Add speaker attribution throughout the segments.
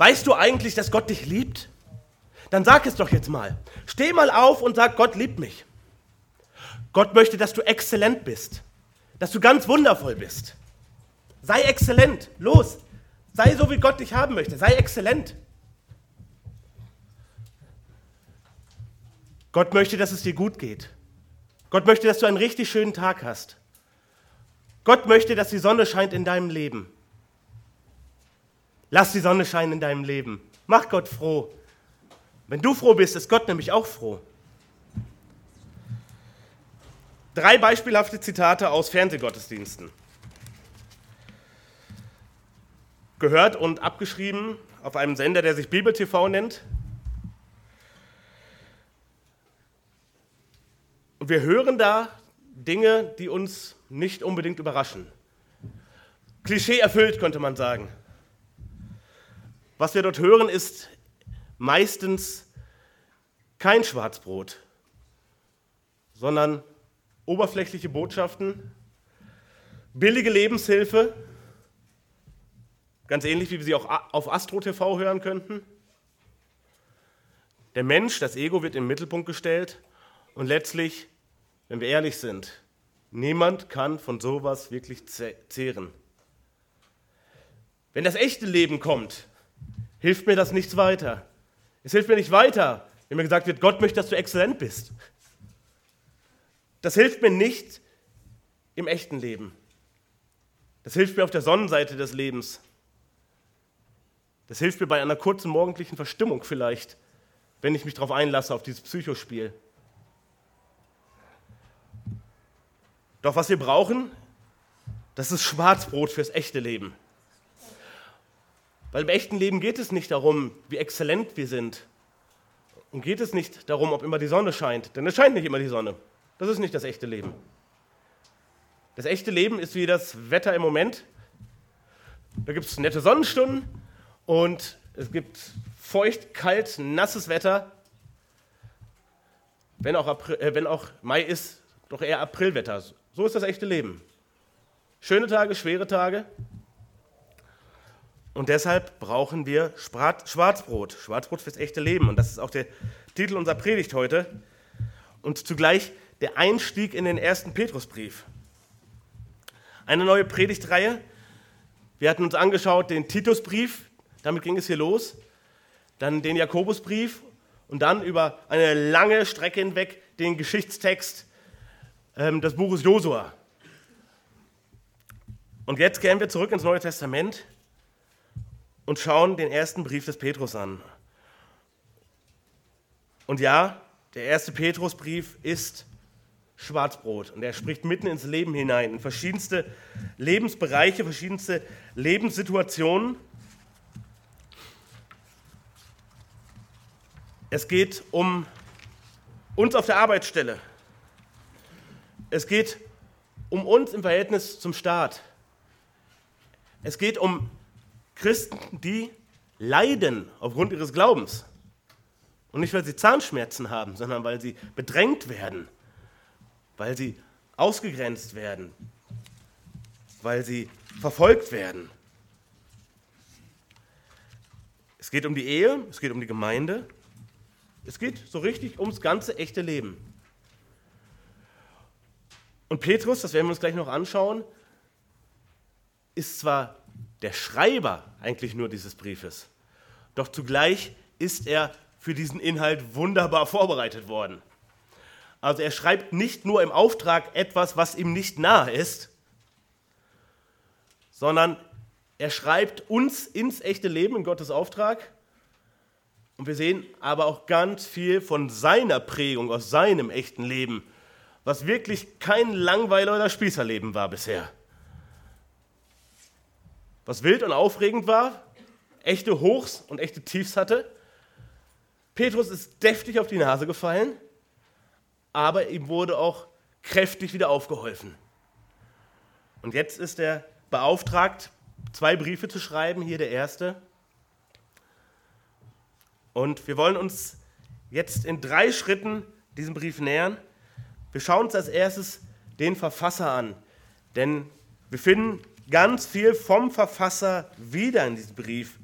Speaker 1: Weißt du eigentlich, dass Gott dich liebt? Dann sag es doch jetzt mal. Steh mal auf und sag, Gott liebt mich. Gott möchte, dass du exzellent bist, dass du ganz wundervoll bist. Sei exzellent, los. Sei so, wie Gott dich haben möchte. Sei exzellent. Gott möchte, dass es dir gut geht. Gott möchte, dass du einen richtig schönen Tag hast. Gott möchte, dass die Sonne scheint in deinem Leben. Lass die Sonne scheinen in deinem Leben. Mach Gott froh. Wenn du froh bist, ist Gott nämlich auch froh. Drei beispielhafte Zitate aus Fernsehgottesdiensten. Gehört und abgeschrieben auf einem Sender, der sich Bibel TV nennt. Und wir hören da Dinge, die uns nicht unbedingt überraschen. Klischee erfüllt, könnte man sagen. Was wir dort hören, ist meistens kein Schwarzbrot, sondern oberflächliche Botschaften, billige Lebenshilfe, ganz ähnlich wie wir sie auch auf Astro TV hören könnten. Der Mensch, das Ego wird im Mittelpunkt gestellt und letztlich, wenn wir ehrlich sind, niemand kann von sowas wirklich zehren. Wenn das echte Leben kommt, hilft mir das nichts weiter. Es hilft mir nicht weiter, wenn mir gesagt wird, Gott möchte, dass du exzellent bist. Das hilft mir nicht im echten Leben. Das hilft mir auf der Sonnenseite des Lebens. Das hilft mir bei einer kurzen morgendlichen Verstimmung vielleicht, wenn ich mich darauf einlasse, auf dieses Psychospiel. Doch was wir brauchen, das ist Schwarzbrot fürs echte Leben. Weil im echten Leben geht es nicht darum, wie exzellent wir sind. Und geht es nicht darum, ob immer die Sonne scheint. Denn es scheint nicht immer die Sonne. Das ist nicht das echte Leben. Das echte Leben ist wie das Wetter im Moment. Da gibt es nette Sonnenstunden und es gibt feucht, kalt, nasses Wetter. Wenn auch, April, äh, wenn auch Mai ist, doch eher Aprilwetter. So ist das echte Leben. Schöne Tage, schwere Tage. Und deshalb brauchen wir Schwarzbrot. Schwarzbrot fürs echte Leben. Und das ist auch der Titel unserer Predigt heute. Und zugleich der Einstieg in den ersten Petrusbrief. Eine neue Predigtreihe. Wir hatten uns angeschaut den Titusbrief, damit ging es hier los, dann den Jakobusbrief und dann über eine lange Strecke hinweg den Geschichtstext ähm, des Buches Josua. Und jetzt kehren wir zurück ins Neue Testament und schauen den ersten Brief des Petrus an. Und ja, der erste Petrusbrief ist Schwarzbrot. Und er spricht mitten ins Leben hinein, in verschiedenste Lebensbereiche, verschiedenste Lebenssituationen. Es geht um uns auf der Arbeitsstelle. Es geht um uns im Verhältnis zum Staat. Es geht um Christen, die leiden aufgrund ihres Glaubens. Und nicht, weil sie Zahnschmerzen haben, sondern weil sie bedrängt werden weil sie ausgegrenzt werden, weil sie verfolgt werden. Es geht um die Ehe, es geht um die Gemeinde, es geht so richtig ums ganze echte Leben. Und Petrus, das werden wir uns gleich noch anschauen, ist zwar der Schreiber eigentlich nur dieses Briefes, doch zugleich ist er für diesen Inhalt wunderbar vorbereitet worden. Also er schreibt nicht nur im Auftrag etwas, was ihm nicht nahe ist, sondern er schreibt uns ins echte Leben in Gottes Auftrag. Und wir sehen aber auch ganz viel von seiner Prägung aus seinem echten Leben, was wirklich kein Langweiler oder Spießerleben war bisher. Was wild und aufregend war, echte Hochs und echte Tiefs hatte. Petrus ist deftig auf die Nase gefallen aber ihm wurde auch kräftig wieder aufgeholfen. Und jetzt ist er beauftragt, zwei Briefe zu schreiben, hier der erste. Und wir wollen uns jetzt in drei Schritten diesem Brief nähern. Wir schauen uns als erstes den Verfasser an, denn wir finden ganz viel vom Verfasser wieder in diesem Brief,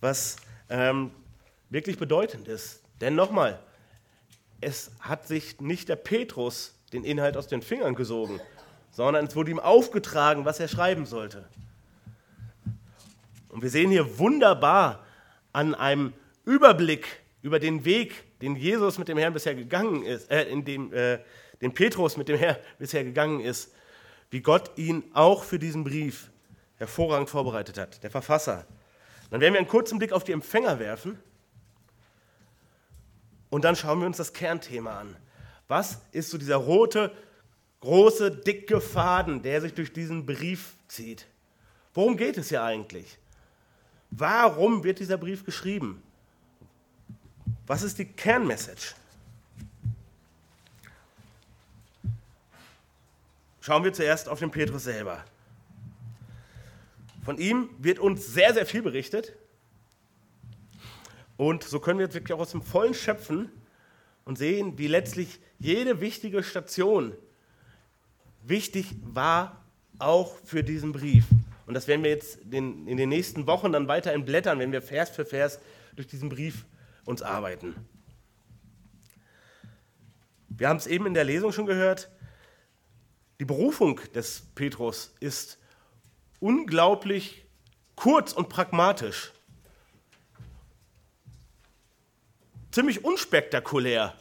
Speaker 1: was ähm, wirklich bedeutend ist. Denn nochmal, es hat sich nicht der Petrus den Inhalt aus den Fingern gesogen, sondern es wurde ihm aufgetragen, was er schreiben sollte. Und wir sehen hier wunderbar an einem Überblick über den Weg, den Jesus mit dem Herrn bisher gegangen ist, äh, in dem, äh, den Petrus mit dem Herrn bisher gegangen ist, wie Gott ihn auch für diesen Brief hervorragend vorbereitet hat, der Verfasser. Dann werden wir einen kurzen Blick auf die Empfänger werfen und dann schauen wir uns das Kernthema an. Was ist so dieser rote, große, dicke Faden, der sich durch diesen Brief zieht? Worum geht es hier eigentlich? Warum wird dieser Brief geschrieben? Was ist die Kernmessage? Schauen wir zuerst auf den Petrus selber. Von ihm wird uns sehr, sehr viel berichtet. Und so können wir jetzt wirklich auch aus dem Vollen schöpfen und sehen, wie letztlich jede wichtige Station wichtig war, auch für diesen Brief. Und das werden wir jetzt in den nächsten Wochen dann weiter entblättern, wenn wir Vers für Vers durch diesen Brief uns arbeiten. Wir haben es eben in der Lesung schon gehört, die Berufung des Petrus ist unglaublich kurz und pragmatisch. Ziemlich unspektakulär.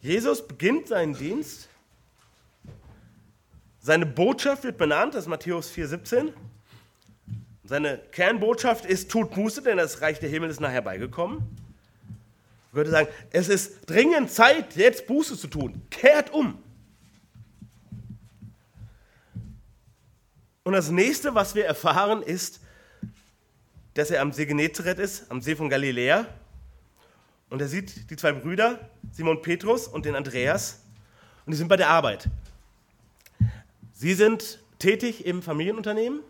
Speaker 1: Jesus beginnt seinen Dienst. Seine Botschaft wird benannt, das ist Matthäus 4,17. Seine Kernbotschaft ist, tut Buße, denn das Reich der Himmel ist nachher beigekommen. Würde sagen, es ist dringend Zeit, jetzt Buße zu tun. Kehrt um. Und das nächste, was wir erfahren, ist, dass er am See Genezareth ist, am See von Galiläa. Und er sieht die zwei Brüder, Simon Petrus und den Andreas, und die sind bei der Arbeit. Sie sind tätig im Familienunternehmen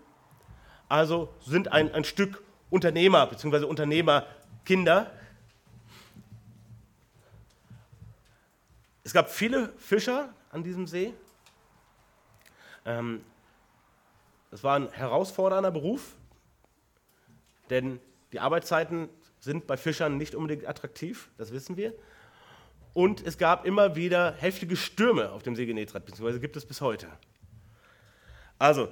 Speaker 1: also sind ein, ein Stück Unternehmer bzw. Unternehmerkinder. Es gab viele Fischer an diesem See. Ähm, es war ein herausfordernder Beruf, denn die Arbeitszeiten sind bei Fischern nicht unbedingt attraktiv, das wissen wir. Und es gab immer wieder heftige Stürme auf dem See Genezareth, beziehungsweise gibt es bis heute. Also,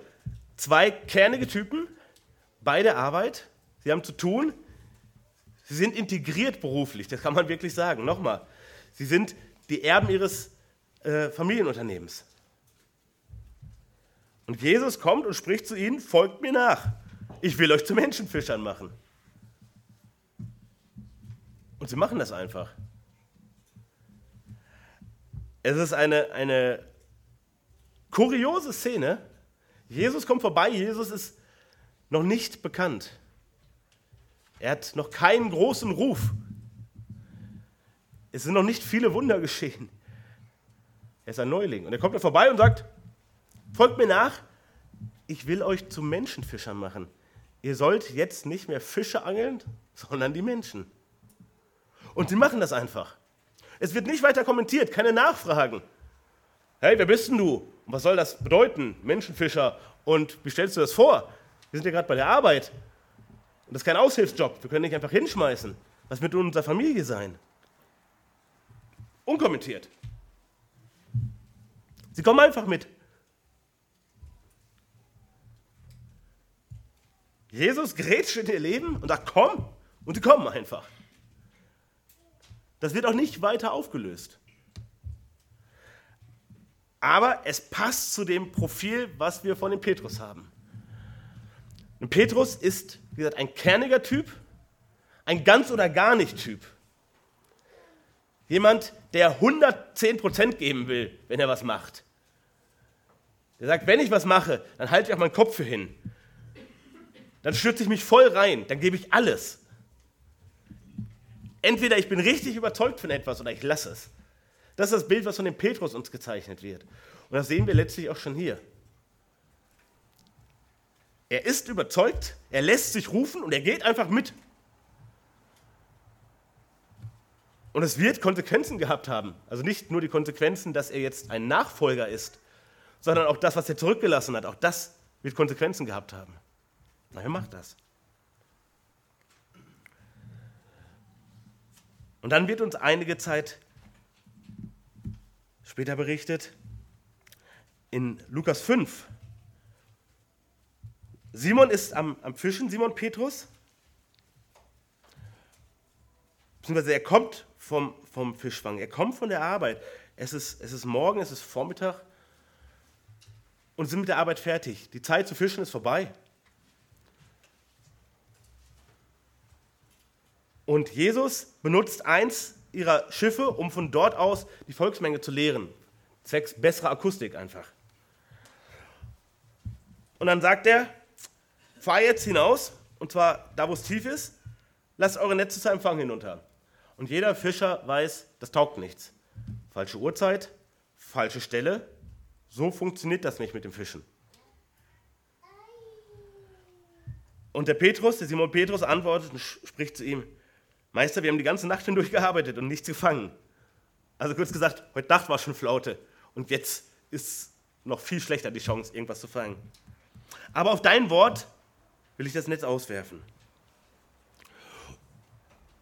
Speaker 1: Zwei kernige Typen bei der Arbeit. Sie haben zu tun. Sie sind integriert beruflich, das kann man wirklich sagen. Nochmal, sie sind die Erben ihres äh, Familienunternehmens. Und Jesus kommt und spricht zu ihnen, folgt mir nach. Ich will euch zu Menschenfischern machen. Und sie machen das einfach. Es ist eine, eine kuriose Szene, Jesus kommt vorbei, Jesus ist noch nicht bekannt. Er hat noch keinen großen Ruf. Es sind noch nicht viele Wunder geschehen. Er ist ein Neuling. Und er kommt da vorbei und sagt, folgt mir nach, ich will euch zu Menschenfischern machen. Ihr sollt jetzt nicht mehr Fische angeln, sondern die Menschen. Und sie machen das einfach. Es wird nicht weiter kommentiert, keine Nachfragen. Hey, wer bist denn du? Und was soll das bedeuten, Menschenfischer? Und wie stellst du das vor? Wir sind ja gerade bei der Arbeit. Und das ist kein Aushilfsjob. Wir können nicht einfach hinschmeißen. Was wird nun unserer Familie sein? Unkommentiert. Sie kommen einfach mit. Jesus grätscht in ihr Leben und sagt, komm. Und sie kommen einfach. Das wird auch nicht weiter aufgelöst aber es passt zu dem Profil, was wir von dem Petrus haben. Und Petrus ist, wie gesagt, ein kerniger Typ, ein ganz oder gar nicht Typ. Jemand, der 110% geben will, wenn er was macht. Der sagt, wenn ich was mache, dann halte ich auch meinen Kopf für hin. Dann stürze ich mich voll rein, dann gebe ich alles. Entweder ich bin richtig überzeugt von etwas oder ich lasse es. Das ist das Bild, was von dem Petrus uns gezeichnet wird. Und das sehen wir letztlich auch schon hier. Er ist überzeugt, er lässt sich rufen und er geht einfach mit. Und es wird Konsequenzen gehabt haben. Also nicht nur die Konsequenzen, dass er jetzt ein Nachfolger ist, sondern auch das, was er zurückgelassen hat. Auch das wird Konsequenzen gehabt haben. Na, er macht das. Und dann wird uns einige Zeit später berichtet, in Lukas 5. Simon ist am, am Fischen, Simon Petrus. Beziehungsweise er kommt vom, vom Fischfang, er kommt von der Arbeit. Es ist, es ist morgen, es ist Vormittag und sind mit der Arbeit fertig. Die Zeit zu fischen ist vorbei. Und Jesus benutzt eins ihrer Schiffe, um von dort aus die Volksmenge zu lehren. Zwecks besserer Akustik einfach. Und dann sagt er, fahr jetzt hinaus, und zwar da, wo es tief ist, lasst eure Netze zu Empfang hinunter. Und jeder Fischer weiß, das taugt nichts. Falsche Uhrzeit, falsche Stelle, so funktioniert das nicht mit dem Fischen. Und der Petrus, der Simon Petrus, antwortet und spricht zu ihm: Meister, wir haben die ganze Nacht hindurch gearbeitet und nichts gefangen. Also kurz gesagt, heute Nacht war schon Flaute und jetzt ist noch viel schlechter die Chance, irgendwas zu fangen. Aber auf dein Wort will ich das Netz auswerfen.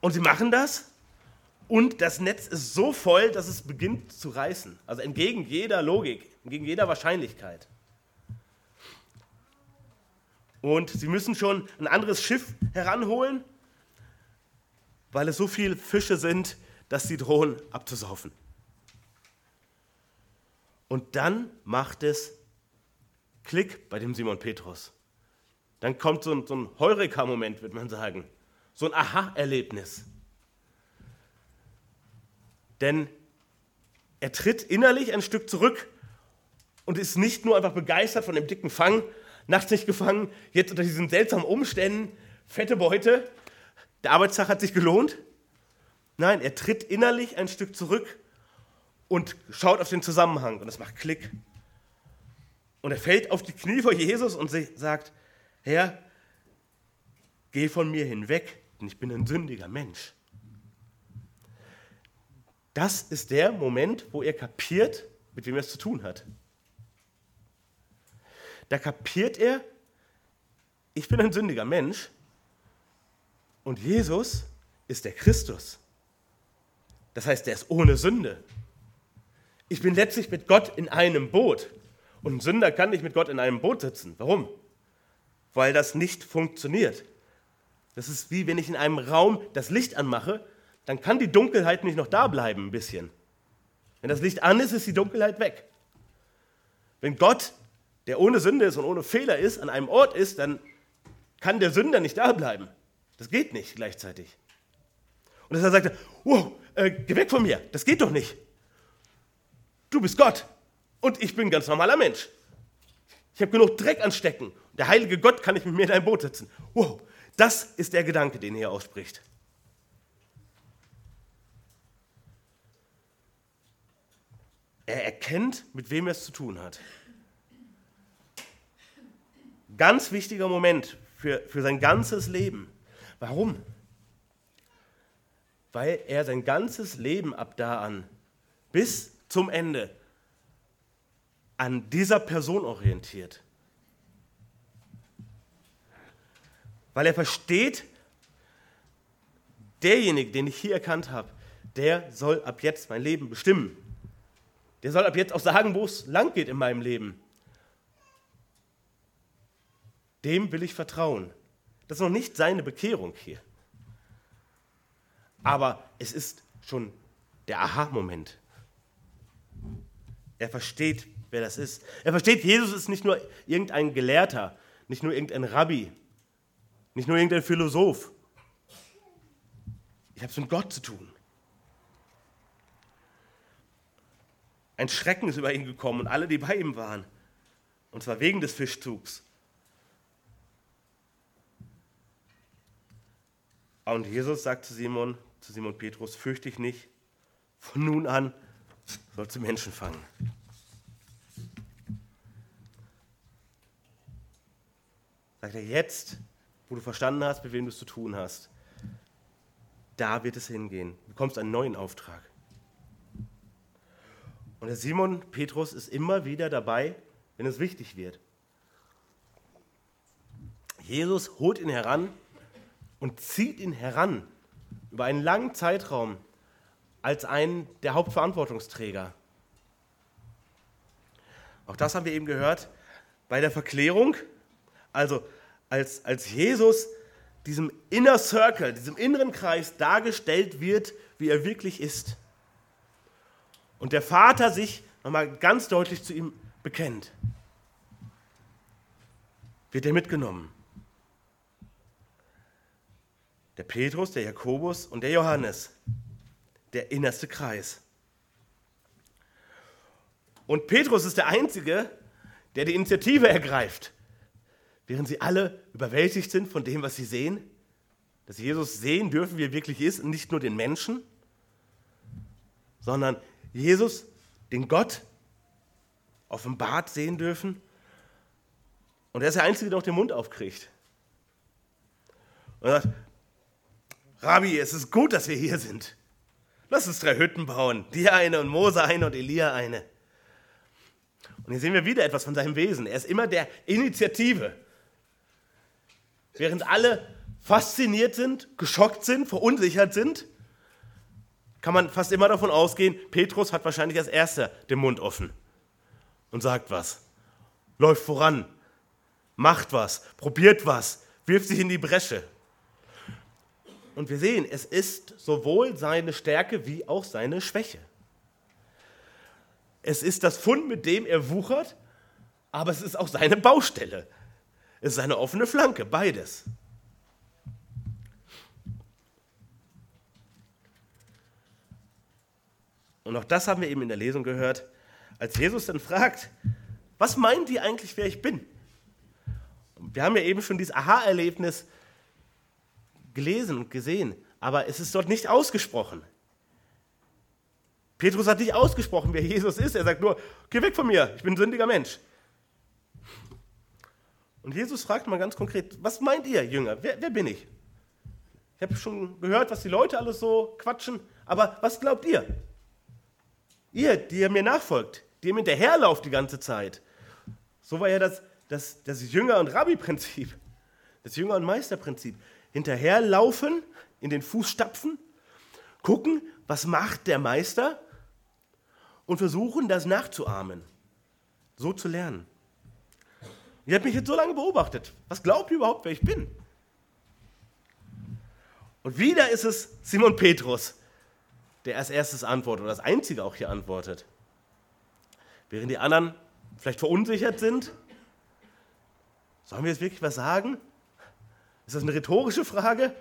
Speaker 1: Und sie machen das und das Netz ist so voll, dass es beginnt zu reißen. Also entgegen jeder Logik, entgegen jeder Wahrscheinlichkeit. Und sie müssen schon ein anderes Schiff heranholen, weil es so viele Fische sind, dass sie drohen abzusaufen. Und dann macht es Klick bei dem Simon Petrus. Dann kommt so ein, so ein Heureka-Moment, würde man sagen. So ein Aha-Erlebnis. Denn er tritt innerlich ein Stück zurück und ist nicht nur einfach begeistert von dem dicken Fang, nachts nicht gefangen, jetzt unter diesen seltsamen Umständen, fette Beute, der Arbeitstag hat sich gelohnt. Nein, er tritt innerlich ein Stück zurück und schaut auf den Zusammenhang und es macht Klick. Und er fällt auf die Knie vor Jesus und sagt, Herr, geh von mir hinweg, denn ich bin ein sündiger Mensch. Das ist der Moment, wo er kapiert, mit wem er es zu tun hat. Da kapiert er, ich bin ein sündiger Mensch und Jesus ist der Christus. Das heißt, er ist ohne Sünde. Ich bin letztlich mit Gott in einem Boot. Und ein Sünder kann nicht mit Gott in einem Boot sitzen. Warum? Weil das nicht funktioniert. Das ist wie wenn ich in einem Raum das Licht anmache, dann kann die Dunkelheit nicht noch da bleiben ein bisschen. Wenn das Licht an ist, ist die Dunkelheit weg. Wenn Gott, der ohne Sünde ist und ohne Fehler ist, an einem Ort ist, dann kann der Sünder nicht da bleiben. Das geht nicht gleichzeitig. Und deshalb sagt er, wow, äh, geh weg von mir, das geht doch nicht. Du bist Gott und ich bin ein ganz normaler Mensch. Ich habe genug Dreck anstecken. Der heilige Gott kann nicht mit mir in ein Boot sitzen. Wow, das ist der Gedanke, den er hier ausspricht. Er erkennt, mit wem er es zu tun hat. Ganz wichtiger Moment für, für sein ganzes Leben. Warum? Weil er sein ganzes Leben ab da an bis zum Ende an dieser Person orientiert. Weil er versteht, derjenige, den ich hier erkannt habe, der soll ab jetzt mein Leben bestimmen. Der soll ab jetzt auch sagen, wo es lang geht in meinem Leben. Dem will ich vertrauen. Das ist noch nicht seine Bekehrung hier. Aber es ist schon der Aha-Moment. Er versteht, wer das ist. Er versteht, Jesus ist nicht nur irgendein Gelehrter, nicht nur irgendein Rabbi, nicht nur irgendein Philosoph. Ich habe es mit Gott zu tun. Ein Schrecken ist über ihn gekommen und alle, die bei ihm waren. Und zwar wegen des Fischzugs. Und Jesus sagt zu Simon, zu Simon Petrus, fürchte dich nicht, von nun an sollst du Menschen fangen. Sagt er, jetzt, wo du verstanden hast, mit wem du es zu tun hast, da wird es hingehen. Du bekommst einen neuen Auftrag. Und der Simon Petrus ist immer wieder dabei, wenn es wichtig wird. Jesus holt ihn heran und zieht ihn heran über einen langen Zeitraum als einen der Hauptverantwortungsträger. Auch das haben wir eben gehört bei der Verklärung. Also als, als Jesus diesem Inner Circle, diesem inneren Kreis dargestellt wird, wie er wirklich ist. Und der Vater sich nochmal ganz deutlich zu ihm bekennt. Wird er mitgenommen. Der Petrus, der Jakobus und der Johannes, der innerste Kreis. Und Petrus ist der Einzige, der die Initiative ergreift, während sie alle überwältigt sind von dem, was sie sehen, dass sie Jesus sehen dürfen, wie er wirklich ist, und nicht nur den Menschen, sondern Jesus, den Gott, offenbart sehen dürfen. Und er ist der Einzige, der auch den Mund aufkriegt. Und er sagt, Rabbi, es ist gut, dass wir hier sind. Lass uns drei Hütten bauen. Dir eine und Mose eine und Elia eine. Und hier sehen wir wieder etwas von seinem Wesen. Er ist immer der Initiative. Während alle fasziniert sind, geschockt sind, verunsichert sind, kann man fast immer davon ausgehen, Petrus hat wahrscheinlich als erster den Mund offen und sagt was, läuft voran, macht was, probiert was, wirft sich in die Bresche. Und wir sehen, es ist sowohl seine Stärke wie auch seine Schwäche. Es ist das Fund, mit dem er wuchert, aber es ist auch seine Baustelle. Es ist eine offene Flanke, beides. Und auch das haben wir eben in der Lesung gehört, als Jesus dann fragt, was meint ihr eigentlich, wer ich bin? Wir haben ja eben schon dieses Aha-Erlebnis gelesen und gesehen, aber es ist dort nicht ausgesprochen. Petrus hat nicht ausgesprochen, wer Jesus ist. Er sagt nur, geh weg von mir, ich bin ein sündiger Mensch. Und Jesus fragt mal ganz konkret, was meint ihr, Jünger? Wer, wer bin ich? Ich habe schon gehört, was die Leute alles so quatschen, aber was glaubt ihr? Ihr, die ihr mir nachfolgt, die ihr mir hinterherlauft die ganze Zeit. So war ja das, das, das Jünger- und Rabbi-Prinzip, das Jünger- und Meisterprinzip hinterherlaufen, in den Fußstapfen, gucken, was macht der Meister und versuchen, das nachzuahmen, so zu lernen. Ihr habt mich jetzt so lange beobachtet. Was glaubt ihr überhaupt, wer ich bin? Und wieder ist es Simon Petrus, der als erstes antwortet oder als einzige auch hier antwortet. Während die anderen vielleicht verunsichert sind, sollen wir jetzt wirklich was sagen? Ist das eine rhetorische Frage?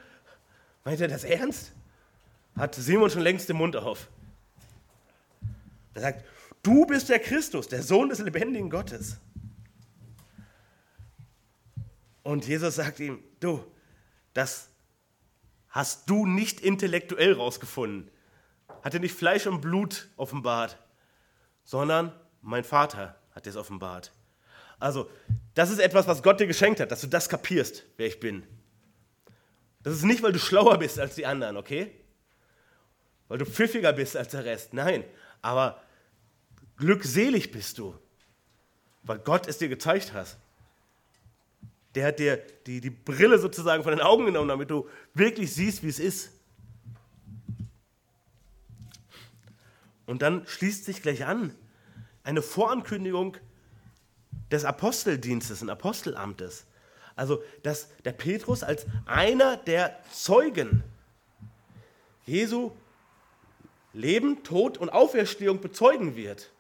Speaker 1: Meint er das ernst? Hat Simon schon längst den Mund auf. Er sagt, du bist der Christus, der Sohn des lebendigen Gottes. Und Jesus sagt ihm, du, das hast du nicht intellektuell rausgefunden. Hat dir nicht Fleisch und Blut offenbart, sondern mein Vater hat es offenbart. Also, das ist etwas, was Gott dir geschenkt hat, dass du das kapierst, wer ich bin. Das ist nicht, weil du schlauer bist als die anderen, okay? Weil du pfiffiger bist als der Rest. Nein, aber glückselig bist du, weil Gott es dir gezeigt hat. Der hat dir die, die Brille sozusagen von den Augen genommen, damit du wirklich siehst, wie es ist. Und dann schließt sich gleich an eine Vorankündigung des Aposteldienstes und Apostelamtes. Also, dass der Petrus als einer der Zeugen Jesu Leben, Tod und Auferstehung bezeugen wird.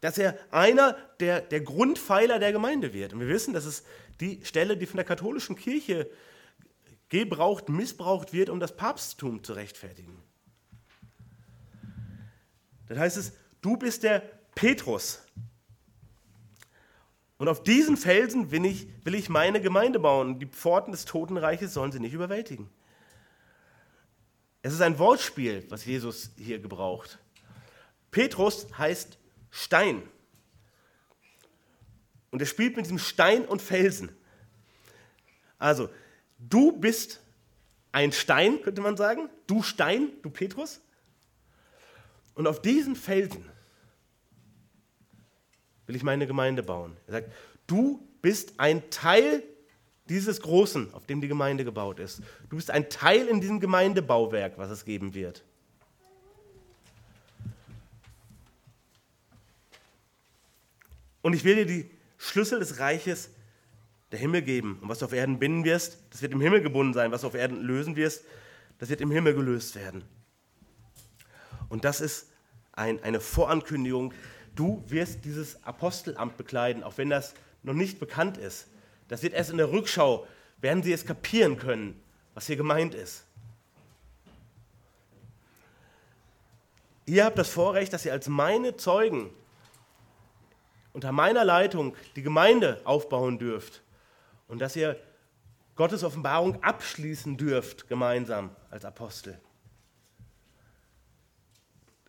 Speaker 1: Dass er einer der, der Grundpfeiler der Gemeinde wird. Und wir wissen, dass es die Stelle, die von der katholischen Kirche gebraucht, missbraucht wird, um das Papsttum zu rechtfertigen. Das heißt es, du bist der Petrus, und auf diesen Felsen will ich, will ich meine Gemeinde bauen. Die Pforten des Totenreiches sollen sie nicht überwältigen. Es ist ein Wortspiel, was Jesus hier gebraucht. Petrus heißt Stein. Und er spielt mit diesem Stein und Felsen. Also, du bist ein Stein, könnte man sagen. Du Stein, du Petrus. Und auf diesen Felsen will ich meine Gemeinde bauen. Er sagt, du bist ein Teil dieses Großen, auf dem die Gemeinde gebaut ist. Du bist ein Teil in diesem Gemeindebauwerk, was es geben wird. Und ich will dir die Schlüssel des Reiches der Himmel geben. Und was du auf Erden binden wirst, das wird im Himmel gebunden sein. Was du auf Erden lösen wirst, das wird im Himmel gelöst werden. Und das ist ein, eine Vorankündigung. Du wirst dieses Apostelamt bekleiden, auch wenn das noch nicht bekannt ist. Das wird erst in der Rückschau, werden sie es kapieren können, was hier gemeint ist. Ihr habt das Vorrecht, dass ihr als meine Zeugen unter meiner Leitung die Gemeinde aufbauen dürft und dass ihr Gottes Offenbarung abschließen dürft gemeinsam als Apostel.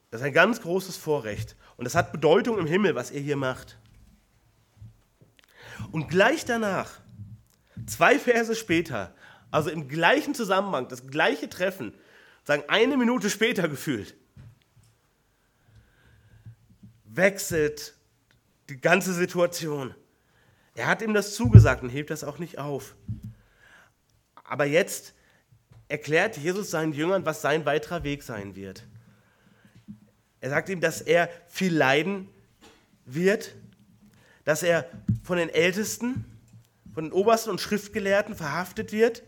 Speaker 1: Das ist ein ganz großes Vorrecht und das hat Bedeutung im Himmel, was ihr hier macht. Und gleich danach, zwei Verse später, also im gleichen Zusammenhang, das gleiche Treffen, sagen eine Minute später gefühlt, wechselt die ganze Situation. Er hat ihm das zugesagt und hebt das auch nicht auf. Aber jetzt erklärt Jesus seinen Jüngern, was sein weiterer Weg sein wird. Er sagt ihm, dass er viel leiden wird, dass er von den Ältesten, von den Obersten und Schriftgelehrten verhaftet wird,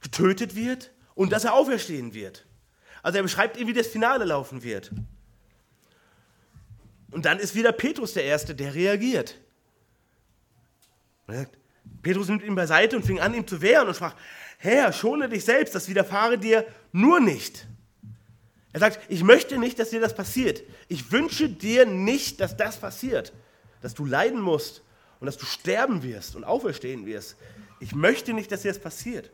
Speaker 1: getötet wird und dass er auferstehen wird. Also er beschreibt ihm, wie das Finale laufen wird. Und dann ist wieder Petrus der Erste, der reagiert. Sagt, Petrus nimmt ihn beiseite und fing an, ihm zu wehren und sprach, Herr, schone dich selbst, das widerfahre dir nur nicht. Er sagt, ich möchte nicht, dass dir das passiert. Ich wünsche dir nicht, dass das passiert, dass du leiden musst und dass du sterben wirst und auferstehen wirst. Ich möchte nicht, dass dir das passiert.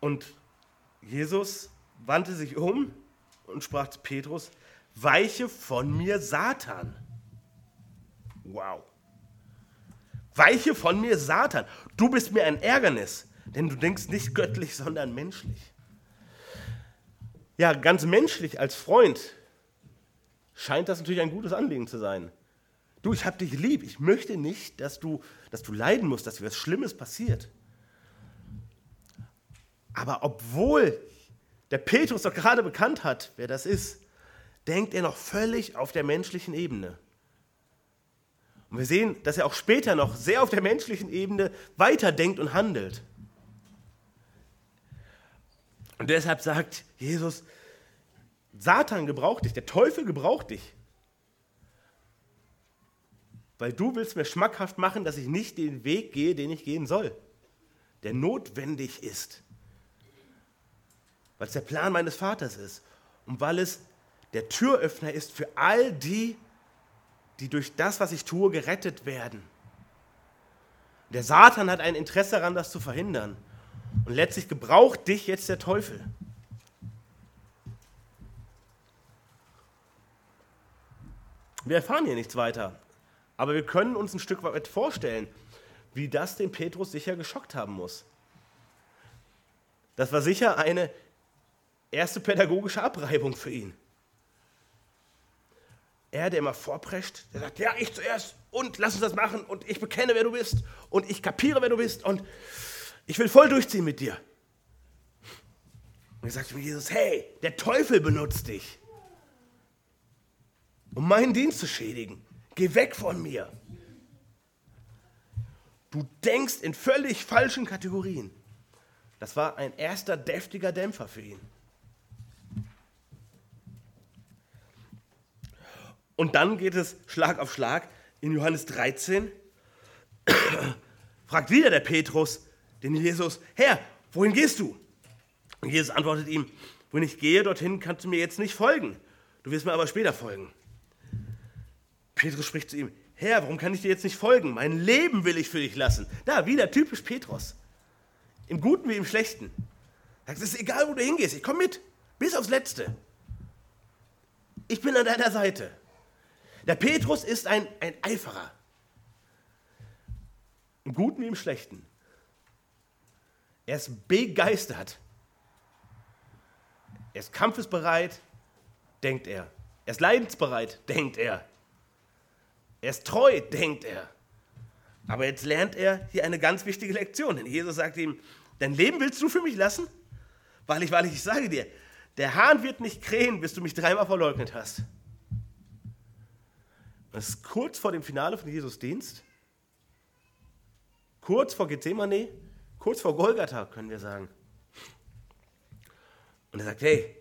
Speaker 1: Und Jesus wandte sich um und sprach zu Petrus, weiche von mir, Satan. Wow. Weiche von mir, Satan. Du bist mir ein Ärgernis, denn du denkst nicht göttlich, sondern menschlich. Ja, ganz menschlich als Freund scheint das natürlich ein gutes Anliegen zu sein. Du, ich habe dich lieb. Ich möchte nicht, dass du, dass du leiden musst, dass dir was Schlimmes passiert. Aber obwohl der Petrus doch gerade bekannt hat, wer das ist, denkt er noch völlig auf der menschlichen Ebene. Und wir sehen, dass er auch später noch sehr auf der menschlichen Ebene weiterdenkt und handelt. Und deshalb sagt Jesus, Satan gebraucht dich, der Teufel gebraucht dich. Weil du willst mir schmackhaft machen, dass ich nicht den Weg gehe, den ich gehen soll, der notwendig ist weil es der Plan meines Vaters ist und weil es der Türöffner ist für all die, die durch das, was ich tue, gerettet werden. Der Satan hat ein Interesse daran, das zu verhindern. Und letztlich gebraucht dich jetzt der Teufel. Wir erfahren hier nichts weiter, aber wir können uns ein Stück weit vorstellen, wie das den Petrus sicher geschockt haben muss. Das war sicher eine erste pädagogische Abreibung für ihn. Er, der immer vorprescht, der sagt, ja, ich zuerst und lass uns das machen und ich bekenne, wer du bist und ich kapiere, wer du bist und ich will voll durchziehen mit dir. Und er sagt zu Jesus, hey, der Teufel benutzt dich, um meinen Dienst zu schädigen. Geh weg von mir. Du denkst in völlig falschen Kategorien. Das war ein erster deftiger Dämpfer für ihn. Und dann geht es Schlag auf Schlag in Johannes 13. Fragt wieder der Petrus den Jesus, Herr, wohin gehst du? Und Jesus antwortet ihm, wohin ich gehe, dorthin kannst du mir jetzt nicht folgen. Du wirst mir aber später folgen. Petrus spricht zu ihm, Herr, warum kann ich dir jetzt nicht folgen? Mein Leben will ich für dich lassen. Da, wieder typisch Petrus. Im Guten wie im Schlechten. Es ist egal, wo du hingehst, ich komme mit. Bis aufs Letzte. Ich bin an deiner Seite. Der Petrus ist ein, ein Eiferer. Im Guten wie im Schlechten. Er ist begeistert. Er ist kampfesbereit, denkt er. Er ist leidensbereit, denkt er. Er ist treu, denkt er. Aber jetzt lernt er hier eine ganz wichtige Lektion. Denn Jesus sagt ihm, dein Leben willst du für mich lassen? Weil ich, weil ich sage dir, der Hahn wird nicht krähen, bis du mich dreimal verleugnet hast. Das ist kurz vor dem Finale von Jesus Dienst. Kurz vor Gethsemane, kurz vor Golgatha, können wir sagen. Und er sagt, hey,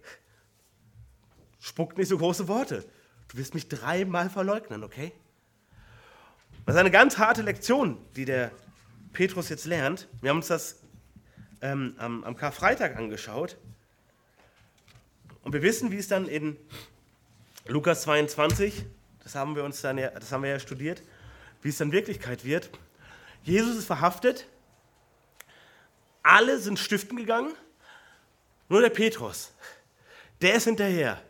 Speaker 1: spuckt nicht so große Worte. Du wirst mich dreimal verleugnen, okay? Das ist eine ganz harte Lektion, die der Petrus jetzt lernt. Wir haben uns das ähm, am, am Karfreitag angeschaut. Und wir wissen, wie es dann in Lukas 22, das haben wir uns dann ja, das haben wir ja studiert, wie es dann Wirklichkeit wird. Jesus ist verhaftet, alle sind stiften gegangen, nur der Petrus, der ist hinterher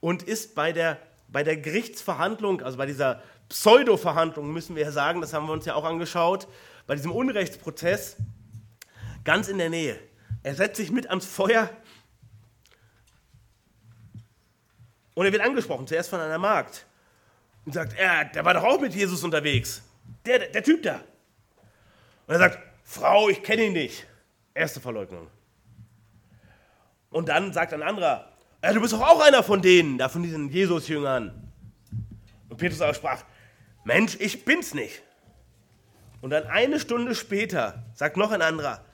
Speaker 1: und ist bei der, bei der Gerichtsverhandlung, also bei dieser Pseudo-Verhandlung, müssen wir ja sagen, das haben wir uns ja auch angeschaut, bei diesem Unrechtsprozess ganz in der Nähe. Er setzt sich mit ans Feuer und er wird angesprochen, zuerst von einer Magd. Und sagt, er, der war doch auch mit Jesus unterwegs. Der, der, der Typ da. Und er sagt, Frau, ich kenne ihn nicht. Erste Verleugnung. Und dann sagt ein anderer, ja, du bist doch auch einer von denen, da von diesen Jesus-Jüngern. Und Petrus aber sprach, Mensch, ich bin's nicht. Und dann eine Stunde später sagt noch ein anderer,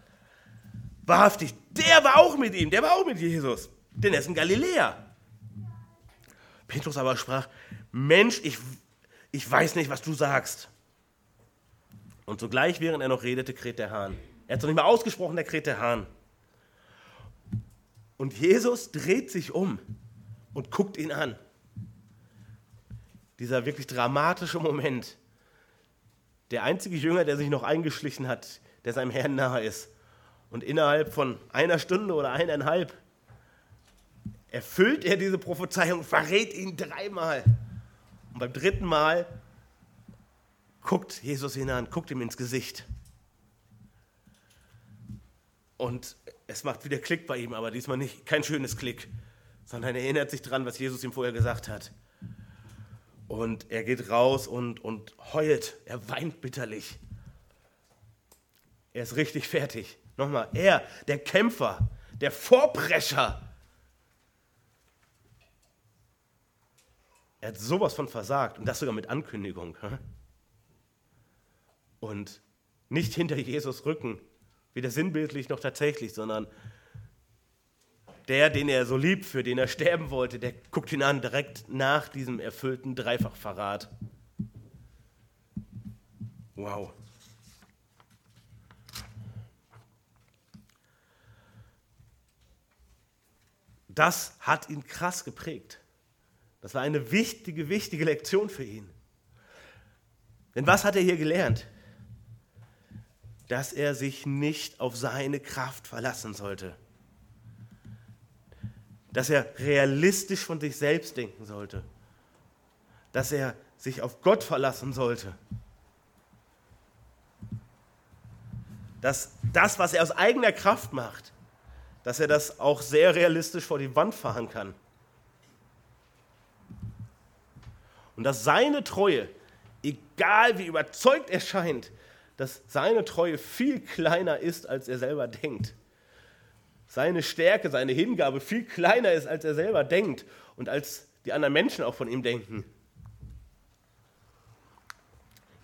Speaker 1: wahrhaftig, der war auch mit ihm, der war auch mit Jesus, denn er ist ein Galiläer. Petrus aber sprach, Mensch, ich, ich weiß nicht, was du sagst. Und sogleich, während er noch redete, kräht der Hahn. Er hat es noch nicht mal ausgesprochen, der kräht der Hahn. Und Jesus dreht sich um und guckt ihn an. Dieser wirklich dramatische Moment. Der einzige Jünger, der sich noch eingeschlichen hat, der seinem Herrn nahe ist. Und innerhalb von einer Stunde oder eineinhalb erfüllt er diese Prophezeiung, verrät ihn dreimal. Und beim dritten Mal guckt Jesus ihn an, guckt ihm ins Gesicht. Und es macht wieder Klick bei ihm, aber diesmal nicht kein schönes Klick, sondern er erinnert sich dran, was Jesus ihm vorher gesagt hat. Und er geht raus und, und heult, er weint bitterlich. Er ist richtig fertig. Nochmal, er, der Kämpfer, der Vorprescher, Er hat sowas von versagt und das sogar mit Ankündigung. Und nicht hinter Jesus Rücken, weder sinnbildlich noch tatsächlich, sondern der, den er so liebt, für den er sterben wollte, der guckt ihn an direkt nach diesem erfüllten Dreifachverrat. Wow. Das hat ihn krass geprägt. Das war eine wichtige, wichtige Lektion für ihn. Denn was hat er hier gelernt? Dass er sich nicht auf seine Kraft verlassen sollte. Dass er realistisch von sich selbst denken sollte. Dass er sich auf Gott verlassen sollte. Dass das, was er aus eigener Kraft macht, dass er das auch sehr realistisch vor die Wand fahren kann. Und dass seine Treue, egal wie überzeugt er scheint, dass seine Treue viel kleiner ist, als er selber denkt. Seine Stärke, seine Hingabe viel kleiner ist, als er selber denkt und als die anderen Menschen auch von ihm denken.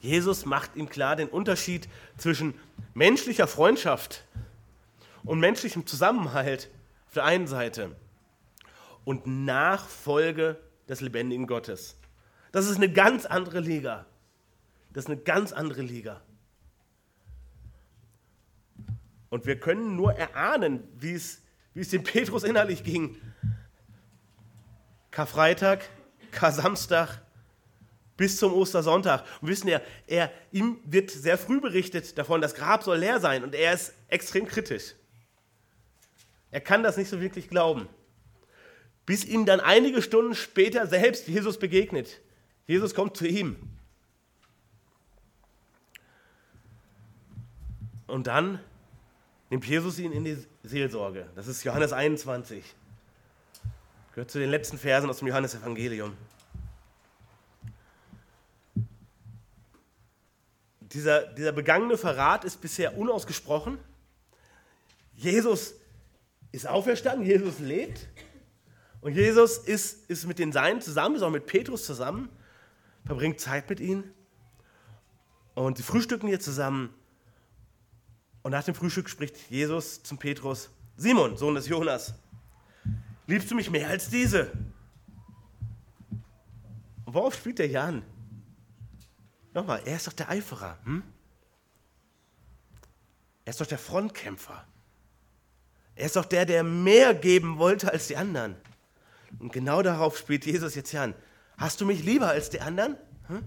Speaker 1: Jesus macht ihm klar den Unterschied zwischen menschlicher Freundschaft und menschlichem Zusammenhalt auf der einen Seite und Nachfolge des lebendigen Gottes. Das ist eine ganz andere Liga. Das ist eine ganz andere Liga. Und wir können nur erahnen, wie es, dem Petrus innerlich ging. Karfreitag, Kar-Samstag bis zum Ostersonntag. Und wissen ja, er, ihm wird sehr früh berichtet davon, das Grab soll leer sein und er ist extrem kritisch. Er kann das nicht so wirklich glauben. Bis ihm dann einige Stunden später selbst Jesus begegnet. Jesus kommt zu ihm. Und dann nimmt Jesus ihn in die Seelsorge. Das ist Johannes 21. Gehört zu den letzten Versen aus dem Johannesevangelium. dieser, dieser begangene Verrat ist bisher unausgesprochen. Jesus ist auferstanden, Jesus lebt. Und Jesus ist, ist mit den Seinen zusammen, ist auch mit Petrus zusammen, verbringt Zeit mit ihnen. Und sie frühstücken hier zusammen. Und nach dem Frühstück spricht Jesus zum Petrus: Simon, Sohn des Jonas, liebst du mich mehr als diese? Und worauf spielt der Jan? Nochmal, er ist doch der Eiferer. Hm? Er ist doch der Frontkämpfer. Er ist doch der, der mehr geben wollte als die anderen. Und genau darauf spielt Jesus jetzt an. Hast du mich lieber als die anderen? Hm?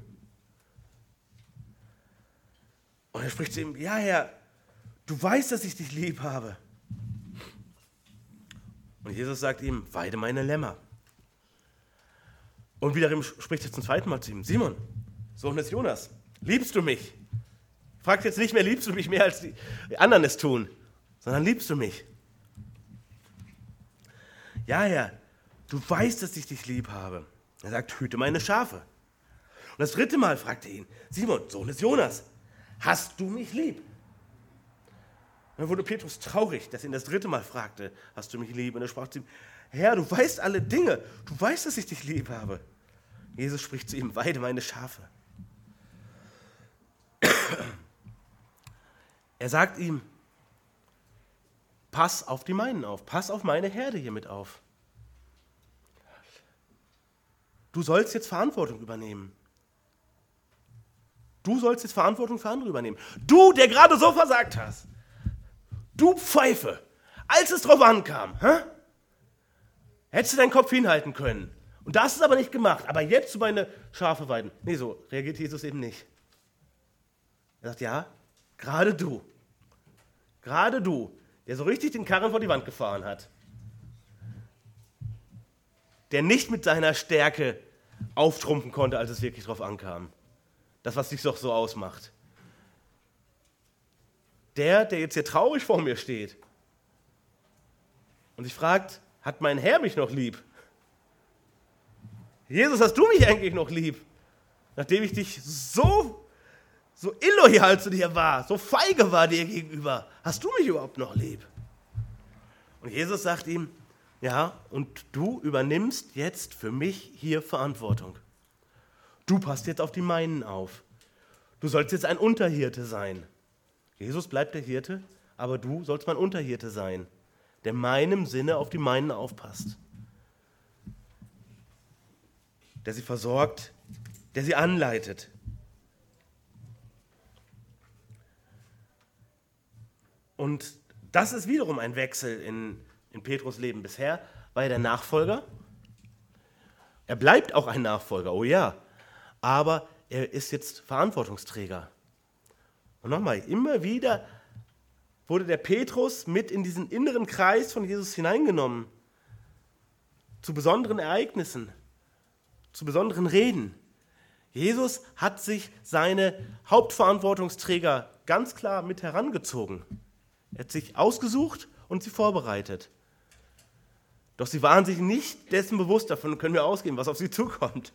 Speaker 1: Und er spricht zu ihm, ja Herr, du weißt, dass ich dich lieb habe. Und Jesus sagt ihm, weide meine Lämmer. Und wiederum spricht er zum zweiten Mal zu ihm, Simon, Sohn des Jonas, liebst du mich? Fragt jetzt nicht mehr, liebst du mich mehr als die anderen es tun, sondern liebst du mich? Ja, Herr, du weißt, dass ich dich lieb habe. Er sagt, hüte meine Schafe. Und das dritte Mal fragt er ihn, Simon, Sohn des Jonas, hast du mich lieb? Dann wurde Petrus traurig, dass ihn das dritte Mal fragte, hast du mich lieb? Und er sprach zu ihm, Herr, du weißt alle Dinge, du weißt, dass ich dich lieb habe. Jesus spricht zu ihm, weide meine Schafe. Er sagt ihm, pass auf die meinen auf, pass auf meine Herde hiermit auf. Du sollst jetzt Verantwortung übernehmen. Du sollst jetzt Verantwortung für andere übernehmen. Du, der gerade so versagt hast. Du Pfeife, als es drauf ankam, hä? hättest du deinen Kopf hinhalten können. Und das ist aber nicht gemacht. Aber jetzt zu meine Schafe weiden. Nee, so reagiert Jesus eben nicht. Er sagt, ja, gerade du. Gerade du, der so richtig den Karren vor die Wand gefahren hat. Der nicht mit seiner Stärke auftrumpfen konnte, als es wirklich drauf ankam. Das, was dich doch so ausmacht. Der, der jetzt hier traurig vor mir steht und sich fragt, hat mein Herr mich noch lieb? Jesus, hast du mich eigentlich noch lieb? Nachdem ich dich so, so illoyal zu dir war, so feige war dir gegenüber, hast du mich überhaupt noch lieb? Und Jesus sagt ihm, ja, und du übernimmst jetzt für mich hier Verantwortung. Du passt jetzt auf die meinen auf. Du sollst jetzt ein Unterhirte sein. Jesus bleibt der Hirte, aber du sollst mein Unterhirte sein, der meinem Sinne auf die meinen aufpasst. Der sie versorgt, der sie anleitet. Und das ist wiederum ein Wechsel in, in Petrus Leben. Bisher war er der Nachfolger. Er bleibt auch ein Nachfolger, oh ja. Aber er ist jetzt Verantwortungsträger. Und nochmal, immer wieder wurde der Petrus mit in diesen inneren Kreis von Jesus hineingenommen. Zu besonderen Ereignissen, zu besonderen Reden. Jesus hat sich seine Hauptverantwortungsträger ganz klar mit herangezogen. Er hat sich ausgesucht und sie vorbereitet. Doch sie waren sich nicht dessen bewusst, davon können wir ausgehen, was auf sie zukommt.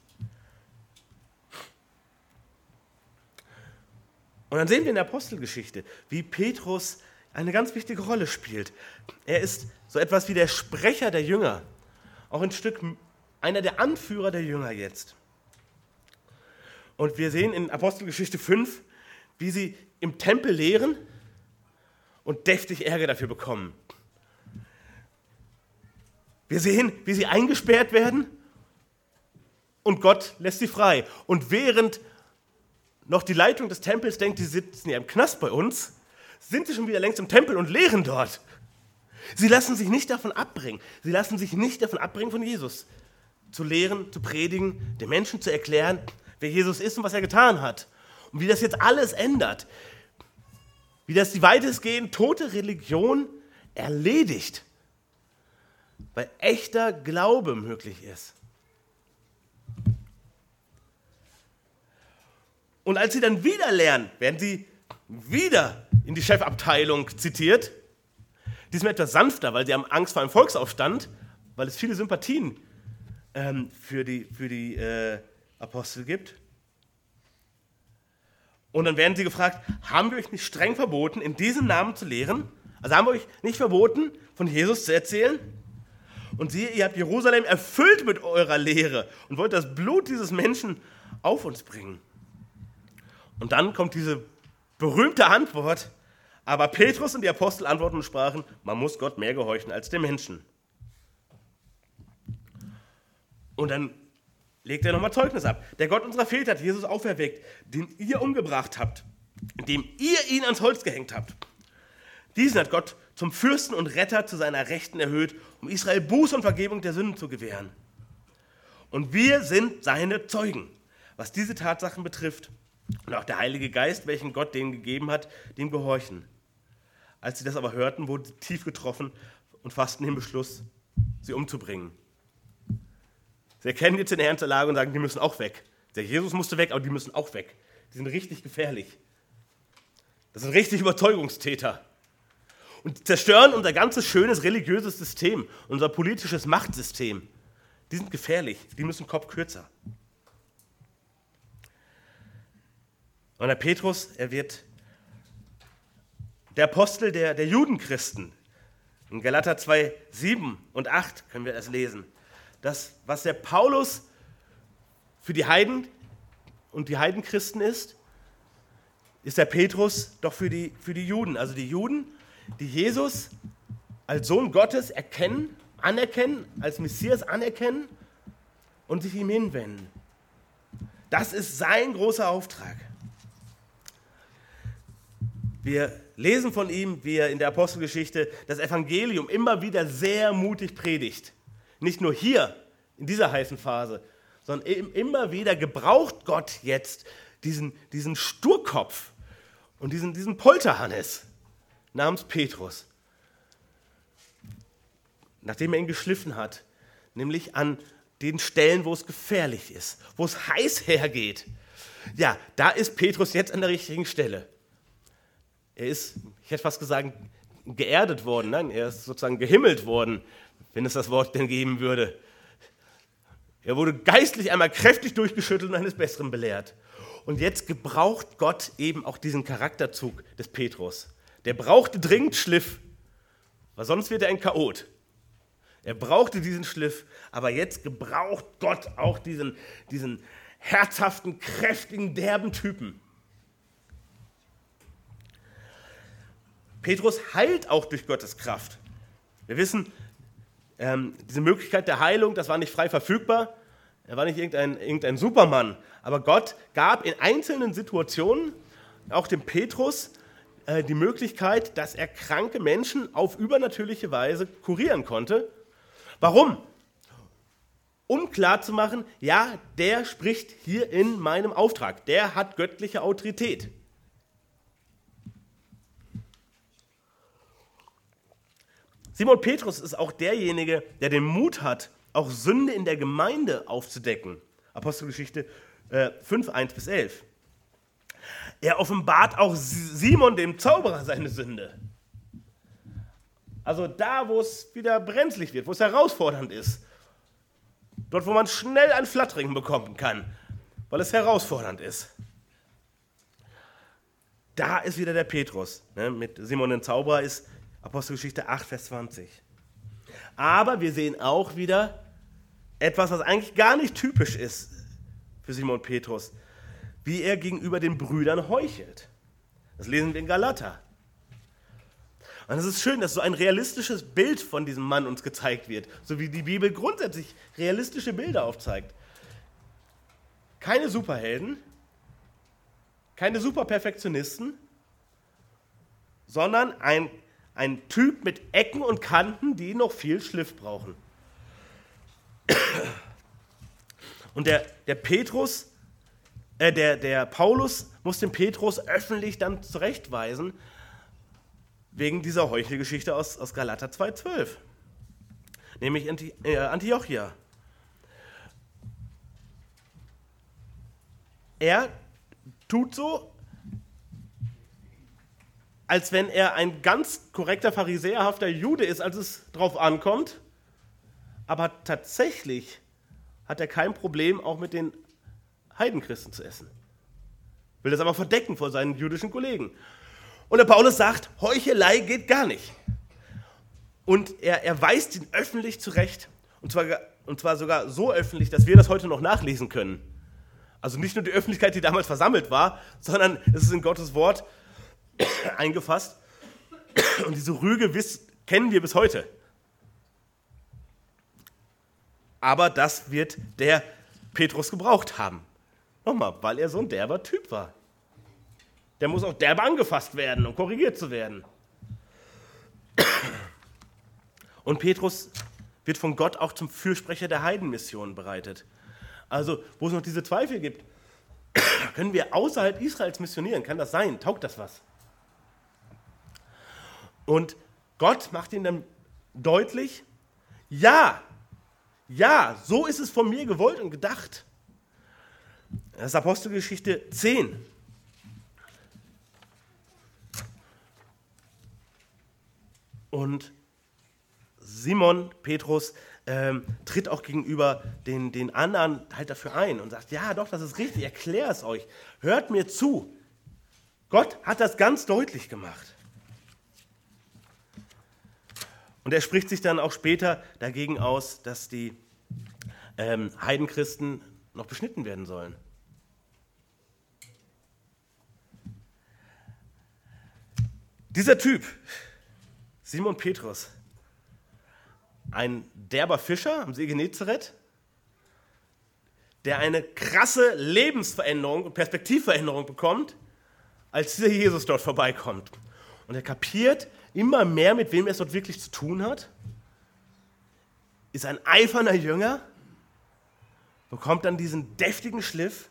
Speaker 1: Und dann sehen wir in der Apostelgeschichte, wie Petrus eine ganz wichtige Rolle spielt. Er ist so etwas wie der Sprecher der Jünger, auch ein Stück einer der Anführer der Jünger jetzt. Und wir sehen in Apostelgeschichte 5, wie sie im Tempel lehren und deftig Ärger dafür bekommen. Wir sehen, wie sie eingesperrt werden und Gott lässt sie frei. Und während noch die Leitung des Tempels denkt, die sitzen ja im Knast bei uns, sind sie schon wieder längst im Tempel und lehren dort. Sie lassen sich nicht davon abbringen. Sie lassen sich nicht davon abbringen, von Jesus zu lehren, zu predigen, den Menschen zu erklären, wer Jesus ist und was er getan hat. Und wie das jetzt alles ändert. Wie das die weitestgehend tote Religion erledigt. Weil echter Glaube möglich ist. Und als sie dann wieder lernen, werden sie wieder in die Chefabteilung zitiert. Diesmal etwas sanfter, weil sie haben Angst vor einem Volksaufstand, weil es viele Sympathien ähm, für die, für die äh, Apostel gibt. Und dann werden sie gefragt, haben wir euch nicht streng verboten, in diesem Namen zu lehren? Also haben wir euch nicht verboten, von Jesus zu erzählen? Und siehe, ihr habt Jerusalem erfüllt mit eurer Lehre und wollt das Blut dieses Menschen auf uns bringen. Und dann kommt diese berühmte Antwort, aber Petrus und die Apostel antworten und sprachen, man muss Gott mehr gehorchen als dem Menschen. Und dann legt er nochmal Zeugnis ab. Der Gott unserer Väter hat Jesus auferweckt, den ihr umgebracht habt, indem ihr ihn ans Holz gehängt habt. Diesen hat Gott zum Fürsten und Retter zu seiner Rechten erhöht, um Israel Buß und Vergebung der Sünden zu gewähren. Und wir sind seine Zeugen, was diese Tatsachen betrifft. Und auch der Heilige Geist, welchen Gott denen gegeben hat, dem gehorchen. Als sie das aber hörten, wurden sie tief getroffen und fassten den Beschluss, sie umzubringen. Sie erkennen jetzt in der ernsten Lage und sagen, die müssen auch weg. Der Jesus musste weg, aber die müssen auch weg. Die sind richtig gefährlich. Das sind richtig Überzeugungstäter. Und zerstören unser ganzes schönes religiöses System, unser politisches Machtsystem. Die sind gefährlich, die müssen Kopf kürzer. Und der Petrus, er wird der Apostel der, der Judenchristen. In Galater 2, 7 und 8 können wir das lesen das, was der Paulus für die Heiden und die Heidenchristen ist, ist der Petrus doch für die, für die Juden. Also die Juden, die Jesus als Sohn Gottes erkennen, anerkennen, als Messias anerkennen und sich ihm hinwenden. Das ist sein großer Auftrag. Wir lesen von ihm, wie er in der Apostelgeschichte das Evangelium immer wieder sehr mutig predigt. Nicht nur hier in dieser heißen Phase, sondern immer wieder gebraucht Gott jetzt diesen, diesen Sturkopf und diesen, diesen Polterhannes namens Petrus. Nachdem er ihn geschliffen hat, nämlich an den Stellen, wo es gefährlich ist, wo es heiß hergeht. Ja, da ist Petrus jetzt an der richtigen Stelle. Er ist, ich hätte fast gesagt, geerdet worden, nein, er ist sozusagen gehimmelt worden wenn es das Wort denn geben würde. Er wurde geistlich einmal kräftig durchgeschüttelt und eines Besseren belehrt. Und jetzt gebraucht Gott eben auch diesen Charakterzug des Petrus. Der brauchte dringend Schliff, weil sonst wird er ein Chaot. Er brauchte diesen Schliff, aber jetzt gebraucht Gott auch diesen, diesen herzhaften, kräftigen, derben Typen. Petrus heilt auch durch Gottes Kraft. Wir wissen, ähm, diese Möglichkeit der Heilung, das war nicht frei verfügbar. Er war nicht irgendein, irgendein Supermann. Aber Gott gab in einzelnen Situationen auch dem Petrus äh, die Möglichkeit, dass er kranke Menschen auf übernatürliche Weise kurieren konnte. Warum? Um klarzumachen, ja, der spricht hier in meinem Auftrag. Der hat göttliche Autorität. Simon Petrus ist auch derjenige, der den Mut hat, auch Sünde in der Gemeinde aufzudecken. Apostelgeschichte äh, 5, 1 bis 11. Er offenbart auch Simon, dem Zauberer, seine Sünde. Also da, wo es wieder brenzlig wird, wo es herausfordernd ist. Dort, wo man schnell ein Flattering bekommen kann, weil es herausfordernd ist. Da ist wieder der Petrus. Ne? Mit Simon dem Zauberer ist Apostelgeschichte 8, Vers 20. Aber wir sehen auch wieder etwas, was eigentlich gar nicht typisch ist für Simon Petrus, wie er gegenüber den Brüdern heuchelt. Das lesen wir in Galater. Und es ist schön, dass so ein realistisches Bild von diesem Mann uns gezeigt wird, so wie die Bibel grundsätzlich realistische Bilder aufzeigt. Keine Superhelden, keine Superperfektionisten, sondern ein ein Typ mit Ecken und Kanten, die noch viel Schliff brauchen. Und der, der Petrus, äh, der, der Paulus muss den Petrus öffentlich dann zurechtweisen, wegen dieser Heuchelgeschichte aus, aus Galater 2,12. Nämlich Anti, äh, Antiochia. Er tut so, als wenn er ein ganz korrekter pharisäerhafter Jude ist, als es drauf ankommt. Aber tatsächlich hat er kein Problem, auch mit den Heidenchristen zu essen. will das aber verdecken vor seinen jüdischen Kollegen. Und der Paulus sagt, Heuchelei geht gar nicht. Und er, er weist ihn öffentlich zurecht. Und zwar, und zwar sogar so öffentlich, dass wir das heute noch nachlesen können. Also nicht nur die Öffentlichkeit, die damals versammelt war, sondern es ist in Gottes Wort eingefasst. Und diese Rüge kennen wir bis heute. Aber das wird der Petrus gebraucht haben. Nochmal, weil er so ein derber Typ war. Der muss auch derbe angefasst werden, um korrigiert zu werden. Und Petrus wird von Gott auch zum Fürsprecher der Heidenmission bereitet. Also, wo es noch diese Zweifel gibt, können wir außerhalb Israels missionieren? Kann das sein? Taugt das was? Und Gott macht ihm dann deutlich, ja, ja, so ist es von mir gewollt und gedacht. Das ist Apostelgeschichte 10. Und Simon Petrus ähm, tritt auch gegenüber den, den anderen halt dafür ein und sagt, ja doch, das ist richtig, ich erkläre es euch, hört mir zu. Gott hat das ganz deutlich gemacht. Und er spricht sich dann auch später dagegen aus, dass die ähm, Heidenchristen noch beschnitten werden sollen. Dieser Typ, Simon Petrus, ein derber Fischer am See Genezareth, der eine krasse Lebensveränderung und Perspektivveränderung bekommt, als dieser Jesus dort vorbeikommt. Und er kapiert immer mehr, mit wem er es dort wirklich zu tun hat, ist ein eiferner Jünger, bekommt dann diesen deftigen Schliff.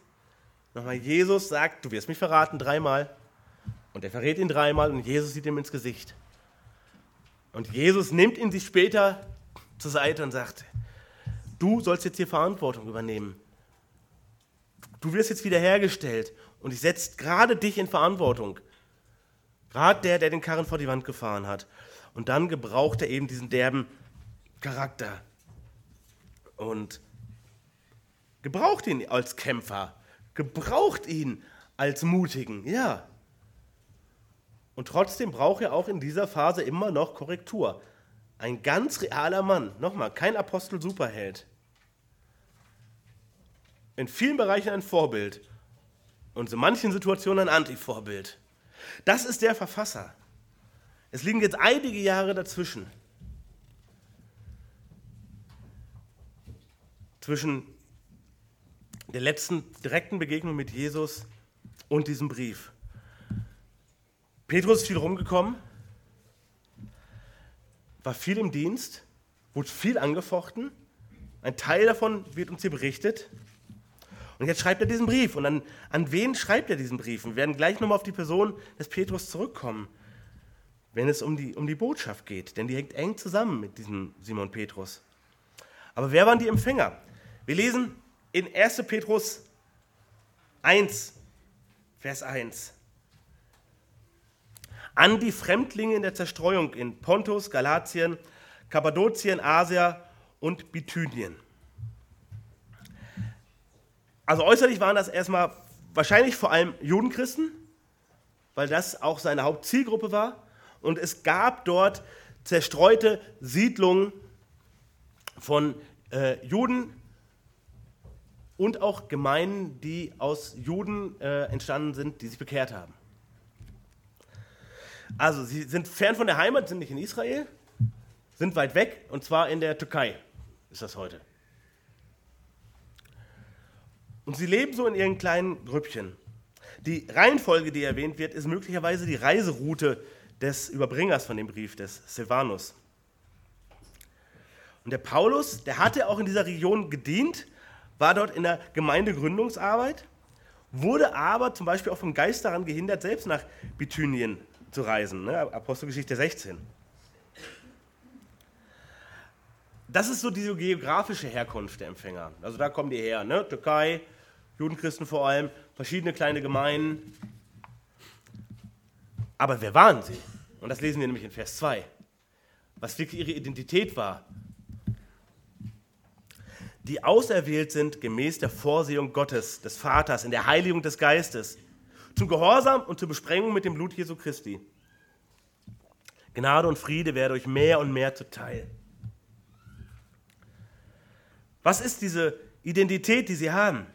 Speaker 1: Nochmal, Jesus sagt, du wirst mich verraten dreimal. Und er verrät ihn dreimal und Jesus sieht ihm ins Gesicht. Und Jesus nimmt ihn sich später zur Seite und sagt, du sollst jetzt hier Verantwortung übernehmen. Du wirst jetzt wiederhergestellt und ich setze gerade dich in Verantwortung. Gerade der, der den Karren vor die Wand gefahren hat. Und dann gebraucht er eben diesen derben Charakter. Und gebraucht ihn als Kämpfer. Gebraucht ihn als Mutigen, ja. Und trotzdem braucht er auch in dieser Phase immer noch Korrektur. Ein ganz realer Mann, nochmal, kein Apostel-Superheld. In vielen Bereichen ein Vorbild und in manchen Situationen ein Antivorbild. Das ist der Verfasser. Es liegen jetzt einige Jahre dazwischen. Zwischen der letzten direkten Begegnung mit Jesus und diesem Brief. Petrus ist viel rumgekommen, war viel im Dienst, wurde viel angefochten. Ein Teil davon wird uns hier berichtet. Und jetzt schreibt er diesen Brief. Und an, an wen schreibt er diesen Brief? Wir werden gleich nochmal auf die Person des Petrus zurückkommen, wenn es um die, um die Botschaft geht. Denn die hängt eng zusammen mit diesem Simon Petrus. Aber wer waren die Empfänger? Wir lesen in 1. Petrus 1, Vers 1 an die Fremdlinge in der Zerstreuung in Pontus, Galatien, Kappadokien, Asia und Bithynien. Also äußerlich waren das erstmal wahrscheinlich vor allem Judenchristen, weil das auch seine Hauptzielgruppe war. Und es gab dort zerstreute Siedlungen von äh, Juden und auch Gemeinden, die aus Juden äh, entstanden sind, die sich bekehrt haben. Also, sie sind fern von der Heimat, sind nicht in Israel, sind weit weg, und zwar in der Türkei ist das heute. Und sie leben so in ihren kleinen Grüppchen. Die Reihenfolge, die erwähnt wird, ist möglicherweise die Reiseroute des Überbringers von dem Brief, des Silvanus. Und der Paulus, der hatte auch in dieser Region gedient, war dort in der Gemeindegründungsarbeit, wurde aber zum Beispiel auch vom Geist daran gehindert, selbst nach Bithynien zu reisen. Ne? Apostelgeschichte 16. Das ist so diese geografische Herkunft der Empfänger. Also da kommen die her. Ne? Türkei, Judenchristen vor allem, verschiedene kleine Gemeinden. Aber wer waren sie? Und das lesen wir nämlich in Vers 2. Was wirklich ihre Identität war. Die auserwählt sind gemäß der Vorsehung Gottes, des Vaters, in der Heiligung des Geistes, zum Gehorsam und zur Besprengung mit dem Blut Jesu Christi. Gnade und Friede werden euch mehr und mehr zuteil. Was ist diese Identität, die sie haben?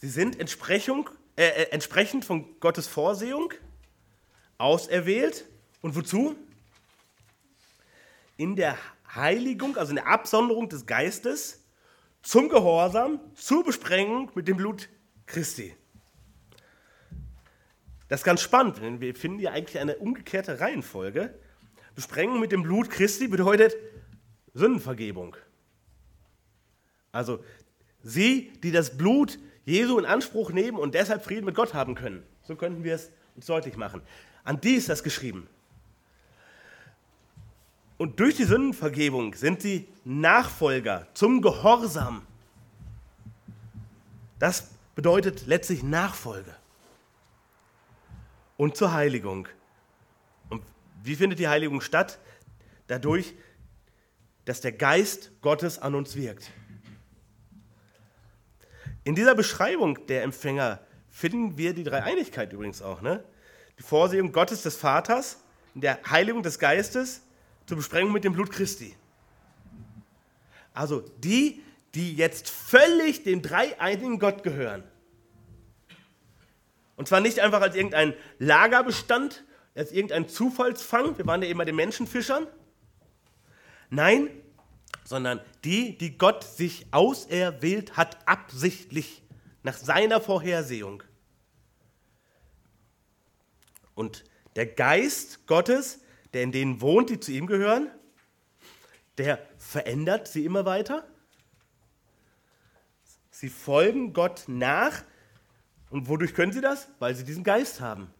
Speaker 1: Sie sind Entsprechung, äh, äh, entsprechend von Gottes Vorsehung auserwählt. Und wozu? In der Heiligung, also in der Absonderung des Geistes, zum Gehorsam, zur Besprengung mit dem Blut Christi. Das ist ganz spannend, denn wir finden hier eigentlich eine umgekehrte Reihenfolge. Besprengung mit dem Blut Christi bedeutet Sündenvergebung. Also sie, die das Blut Jesu in Anspruch nehmen und deshalb Frieden mit Gott haben können. So könnten wir es uns deutlich machen. An die ist das geschrieben. Und durch die Sündenvergebung sind sie Nachfolger zum Gehorsam. Das bedeutet letztlich Nachfolge und zur Heiligung. Und wie findet die Heiligung statt? Dadurch, dass der Geist Gottes an uns wirkt. In dieser Beschreibung der Empfänger finden wir die Dreieinigkeit übrigens auch. Ne? Die Vorsehung Gottes des Vaters, in der Heiligung des Geistes, zur Besprengung mit dem Blut Christi. Also die, die jetzt völlig dem dreieinigen Gott gehören. Und zwar nicht einfach als irgendein Lagerbestand, als irgendein Zufallsfang, wir waren ja eben bei den Menschenfischern. Nein, sondern die, die Gott sich auserwählt hat, absichtlich, nach seiner Vorhersehung. Und der Geist Gottes, der in denen wohnt, die zu ihm gehören, der verändert sie immer weiter. Sie folgen Gott nach, und wodurch können sie das? Weil sie diesen Geist haben.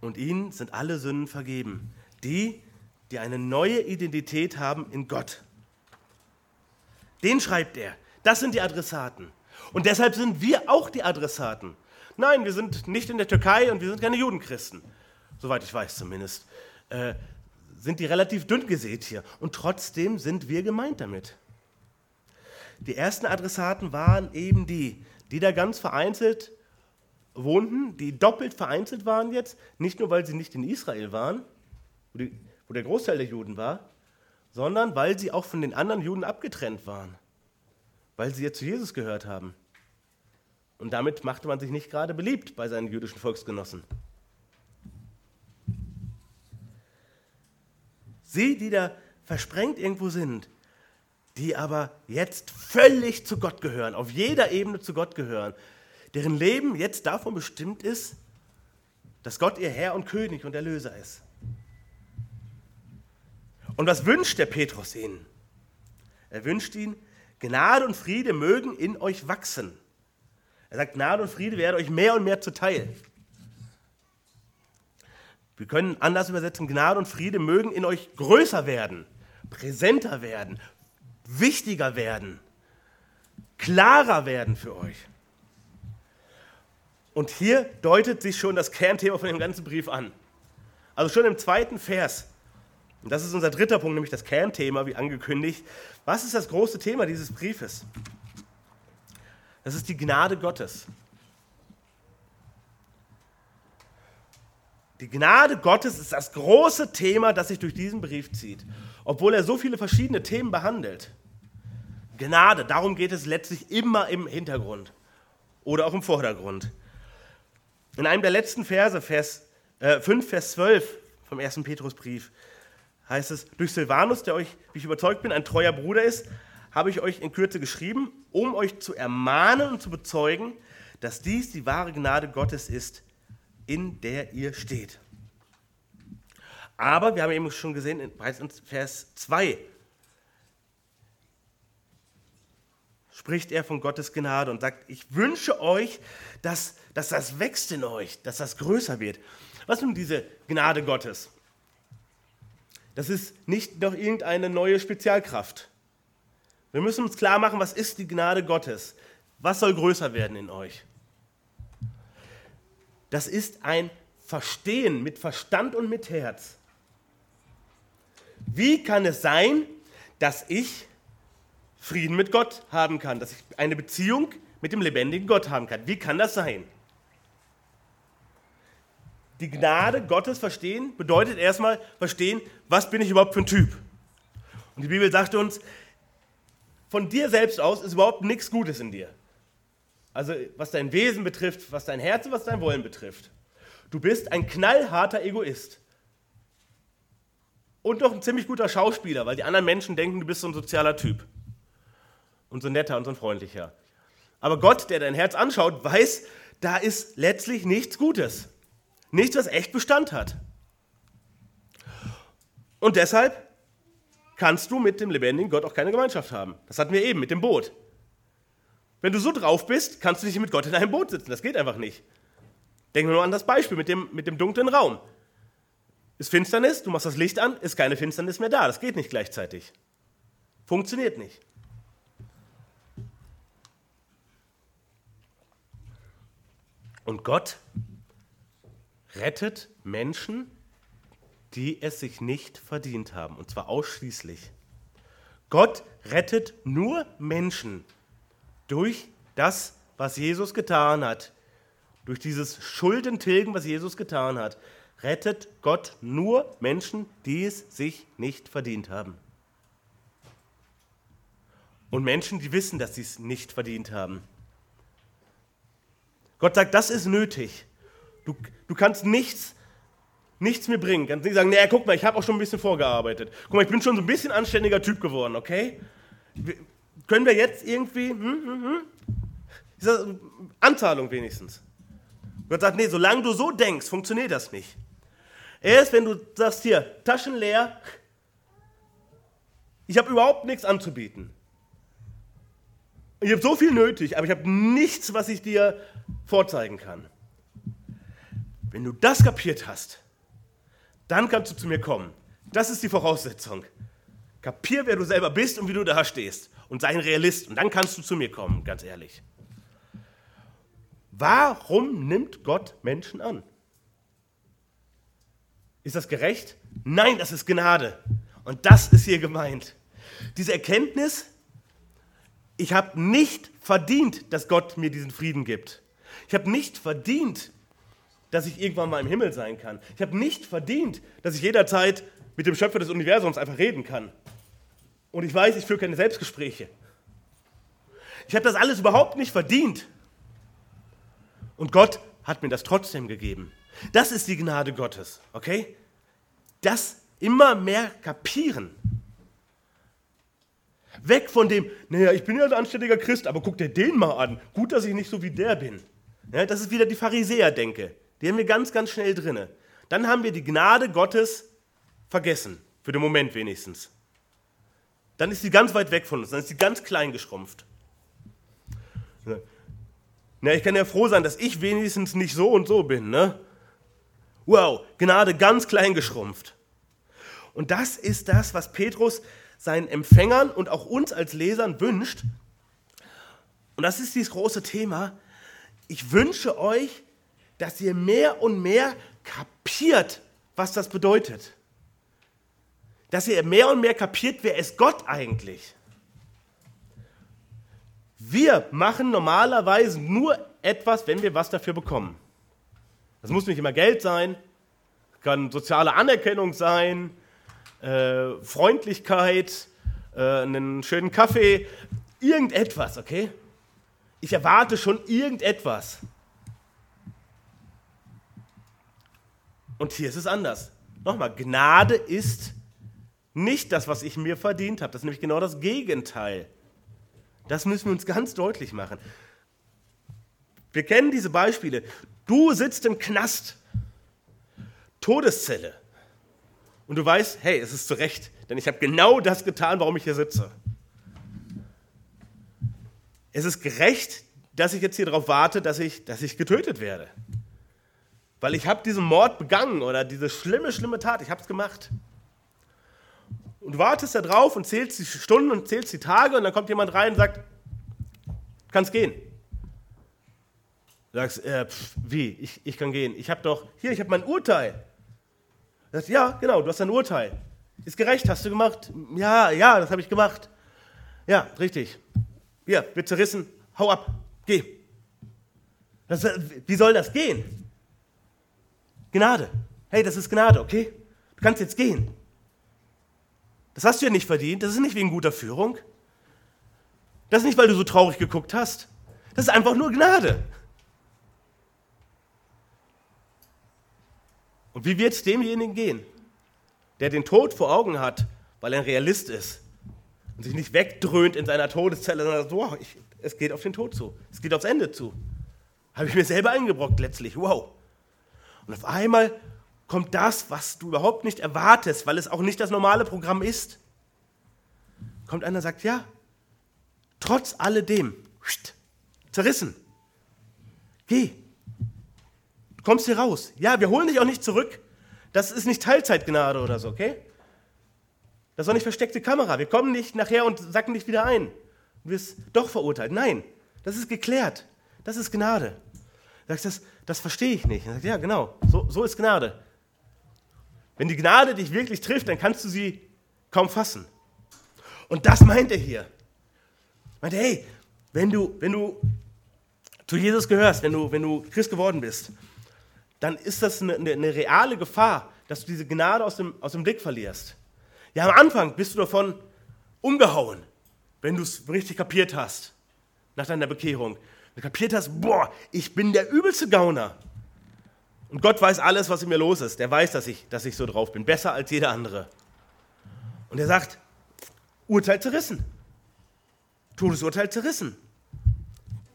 Speaker 1: Und ihnen sind alle Sünden vergeben. Die, die eine neue Identität haben in Gott. Den schreibt er. Das sind die Adressaten. Und deshalb sind wir auch die Adressaten. Nein, wir sind nicht in der Türkei und wir sind keine Judenchristen. Soweit ich weiß zumindest. Äh, sind die relativ dünn gesät hier. Und trotzdem sind wir gemeint damit. Die ersten Adressaten waren eben die, die da ganz vereinzelt wohnten, die doppelt vereinzelt waren jetzt, nicht nur weil sie nicht in Israel waren, wo, die, wo der Großteil der Juden war, sondern weil sie auch von den anderen Juden abgetrennt waren, weil sie jetzt zu Jesus gehört haben. Und damit machte man sich nicht gerade beliebt bei seinen jüdischen Volksgenossen. Sie, die da versprengt irgendwo sind, die aber jetzt völlig zu Gott gehören, auf jeder Ebene zu Gott gehören, deren Leben jetzt davon bestimmt ist, dass Gott ihr Herr und König und Erlöser ist. Und was wünscht der Petrus ihnen? Er wünscht ihnen, Gnade und Friede mögen in euch wachsen. Er sagt, Gnade und Friede werden euch mehr und mehr zuteil. Wir können anders übersetzen, Gnade und Friede mögen in euch größer werden, präsenter werden, wichtiger werden, klarer werden für euch. Und hier deutet sich schon das Kernthema von dem ganzen Brief an. Also schon im zweiten Vers. Und das ist unser dritter Punkt, nämlich das Kernthema, wie angekündigt. Was ist das große Thema dieses Briefes? Das ist die Gnade Gottes. Die Gnade Gottes ist das große Thema, das sich durch diesen Brief zieht obwohl er so viele verschiedene Themen behandelt. Gnade, darum geht es letztlich immer im Hintergrund oder auch im Vordergrund. In einem der letzten Verse, Vers äh, 5, Vers 12 vom ersten Petrusbrief, heißt es, durch Silvanus, der euch, wie ich überzeugt bin, ein treuer Bruder ist, habe ich euch in Kürze geschrieben, um euch zu ermahnen und zu bezeugen, dass dies die wahre Gnade Gottes ist, in der ihr steht. Aber wir haben eben schon gesehen, bereits in Vers 2 spricht er von Gottes Gnade und sagt, ich wünsche euch, dass, dass das wächst in euch, dass das größer wird. Was nun diese Gnade Gottes? Das ist nicht noch irgendeine neue Spezialkraft. Wir müssen uns klar machen, was ist die Gnade Gottes? Was soll größer werden in euch? Das ist ein Verstehen mit Verstand und mit Herz. Wie kann es sein, dass ich Frieden mit Gott haben kann, dass ich eine Beziehung mit dem lebendigen Gott haben kann. Wie kann das sein? Die Gnade Gottes verstehen bedeutet erstmal verstehen, was bin ich überhaupt für ein Typ. Und die Bibel sagt uns, von dir selbst aus ist überhaupt nichts Gutes in dir. Also was dein Wesen betrifft, was dein Herz und was dein Wollen betrifft. Du bist ein knallharter Egoist. Und doch ein ziemlich guter Schauspieler, weil die anderen Menschen denken, du bist so ein sozialer Typ. Und so netter und so freundlicher. Aber Gott, der dein Herz anschaut, weiß, da ist letztlich nichts Gutes. Nichts, was echt Bestand hat. Und deshalb kannst du mit dem lebendigen Gott auch keine Gemeinschaft haben. Das hatten wir eben mit dem Boot. Wenn du so drauf bist, kannst du nicht mit Gott in einem Boot sitzen. Das geht einfach nicht. Denken wir nur an das Beispiel mit dem, mit dem dunklen Raum. Ist Finsternis, du machst das Licht an, ist keine Finsternis mehr da. Das geht nicht gleichzeitig. Funktioniert nicht. Und Gott rettet Menschen, die es sich nicht verdient haben. Und zwar ausschließlich. Gott rettet nur Menschen durch das, was Jesus getan hat. Durch dieses Schuldentilgen, was Jesus getan hat, rettet Gott nur Menschen, die es sich nicht verdient haben. Und Menschen, die wissen, dass sie es nicht verdient haben. Gott sagt, das ist nötig. Du, du kannst nichts, nichts mir bringen. Kannst nicht sagen, naja, guck mal, ich habe auch schon ein bisschen vorgearbeitet. Guck mal, ich bin schon so ein bisschen anständiger Typ geworden, okay? Können wir jetzt irgendwie, hm, hm, hm? Diese Anzahlung wenigstens. Gott sagt, nee, solange du so denkst, funktioniert das nicht. Erst wenn du sagst, hier, Taschen leer, ich habe überhaupt nichts anzubieten. Ich habe so viel nötig, aber ich habe nichts, was ich dir vorzeigen kann. Wenn du das kapiert hast, dann kannst du zu mir kommen. Das ist die Voraussetzung. Kapier, wer du selber bist und wie du da stehst. Und sei ein Realist. Und dann kannst du zu mir kommen, ganz ehrlich. Warum nimmt Gott Menschen an? Ist das gerecht? Nein, das ist Gnade. Und das ist hier gemeint. Diese Erkenntnis, ich habe nicht verdient, dass Gott mir diesen Frieden gibt. Ich habe nicht verdient, dass ich irgendwann mal im Himmel sein kann. Ich habe nicht verdient, dass ich jederzeit mit dem Schöpfer des Universums einfach reden kann. Und ich weiß, ich führe keine Selbstgespräche. Ich habe das alles überhaupt nicht verdient. Und Gott hat mir das trotzdem gegeben. Das ist die Gnade Gottes, okay? Das immer mehr kapieren. Weg von dem, naja, ich bin ja ein anständiger Christ, aber guck dir den mal an. Gut, dass ich nicht so wie der bin. Ja, das ist wieder die Pharisäer-Denke. Die haben wir ganz, ganz schnell drinne. Dann haben wir die Gnade Gottes vergessen, für den Moment wenigstens. Dann ist sie ganz weit weg von uns, dann ist sie ganz klein geschrumpft. Na, ich kann ja froh sein, dass ich wenigstens nicht so und so bin, ne? Wow, Gnade ganz klein geschrumpft. Und das ist das, was Petrus seinen Empfängern und auch uns als Lesern wünscht. Und das ist dieses große Thema. Ich wünsche euch, dass ihr mehr und mehr kapiert, was das bedeutet. Dass ihr mehr und mehr kapiert, wer ist Gott eigentlich. Wir machen normalerweise nur etwas, wenn wir was dafür bekommen. Das muss nicht immer Geld sein, kann soziale Anerkennung sein, äh, Freundlichkeit, äh, einen schönen Kaffee, irgendetwas, okay? Ich erwarte schon irgendetwas. Und hier ist es anders. Nochmal, Gnade ist nicht das, was ich mir verdient habe. Das ist nämlich genau das Gegenteil. Das müssen wir uns ganz deutlich machen. Wir kennen diese Beispiele. Du sitzt im Knast, Todeszelle. Und du weißt, hey, es ist zu Recht, denn ich habe genau das getan, warum ich hier sitze. Es ist gerecht, dass ich jetzt hier darauf warte, dass ich, dass ich getötet werde. Weil ich habe diesen Mord begangen oder diese schlimme, schlimme Tat, ich habe es gemacht. Und du wartest da drauf und zählst die Stunden und zählst die Tage und dann kommt jemand rein und sagt, kannst gehen. Du sagst, äh, pf, wie, ich, ich kann gehen. Ich habe doch, hier, ich habe mein Urteil. Du sagst, ja, genau, du hast ein Urteil. Ist gerecht, hast du gemacht? Ja, ja, das habe ich gemacht. Ja, richtig. Hier, wird zerrissen, hau ab. Geh. Das, wie soll das gehen? Gnade. Hey, das ist Gnade, okay? Du kannst jetzt gehen. Das hast du ja nicht verdient. Das ist nicht wegen guter Führung. Das ist nicht, weil du so traurig geguckt hast. Das ist einfach nur Gnade. Und wie wird es demjenigen gehen, der den Tod vor Augen hat, weil er ein Realist ist und sich nicht wegdröhnt in seiner Todeszelle, sondern sagt, wow, ich, es geht auf den Tod zu, es geht aufs Ende zu. Habe ich mir selber eingebrockt letztlich, wow. Und auf einmal kommt das, was du überhaupt nicht erwartest, weil es auch nicht das normale Programm ist. Kommt einer und sagt, ja, trotz alledem, zerrissen, geh, kommst hier raus. Ja, wir holen dich auch nicht zurück. Das ist nicht Teilzeitgnade oder so, okay? Das ist auch nicht versteckte Kamera. Wir kommen nicht nachher und sacken dich wieder ein. Du wirst doch verurteilt. Nein, das ist geklärt. Das ist Gnade. Sagst, das, das verstehe ich nicht. Sagt, ja, genau, so, so ist Gnade. Wenn die Gnade dich wirklich trifft, dann kannst du sie kaum fassen. Und das meint er hier. Meint er, hey, wenn du, wenn du zu Jesus gehörst, wenn du, wenn du Christ geworden bist, dann ist das eine, eine, reale Gefahr, dass du diese Gnade aus dem, aus dem Blick verlierst. Ja, am Anfang bist du davon umgehauen, wenn du es richtig kapiert hast, nach deiner Bekehrung. Wenn du kapiert hast, boah, ich bin der übelste Gauner. Und Gott weiß alles, was in mir los ist. Der weiß, dass ich, dass ich so drauf bin. Besser als jeder andere. Und er sagt, Urteil zerrissen. Todesurteil zerrissen.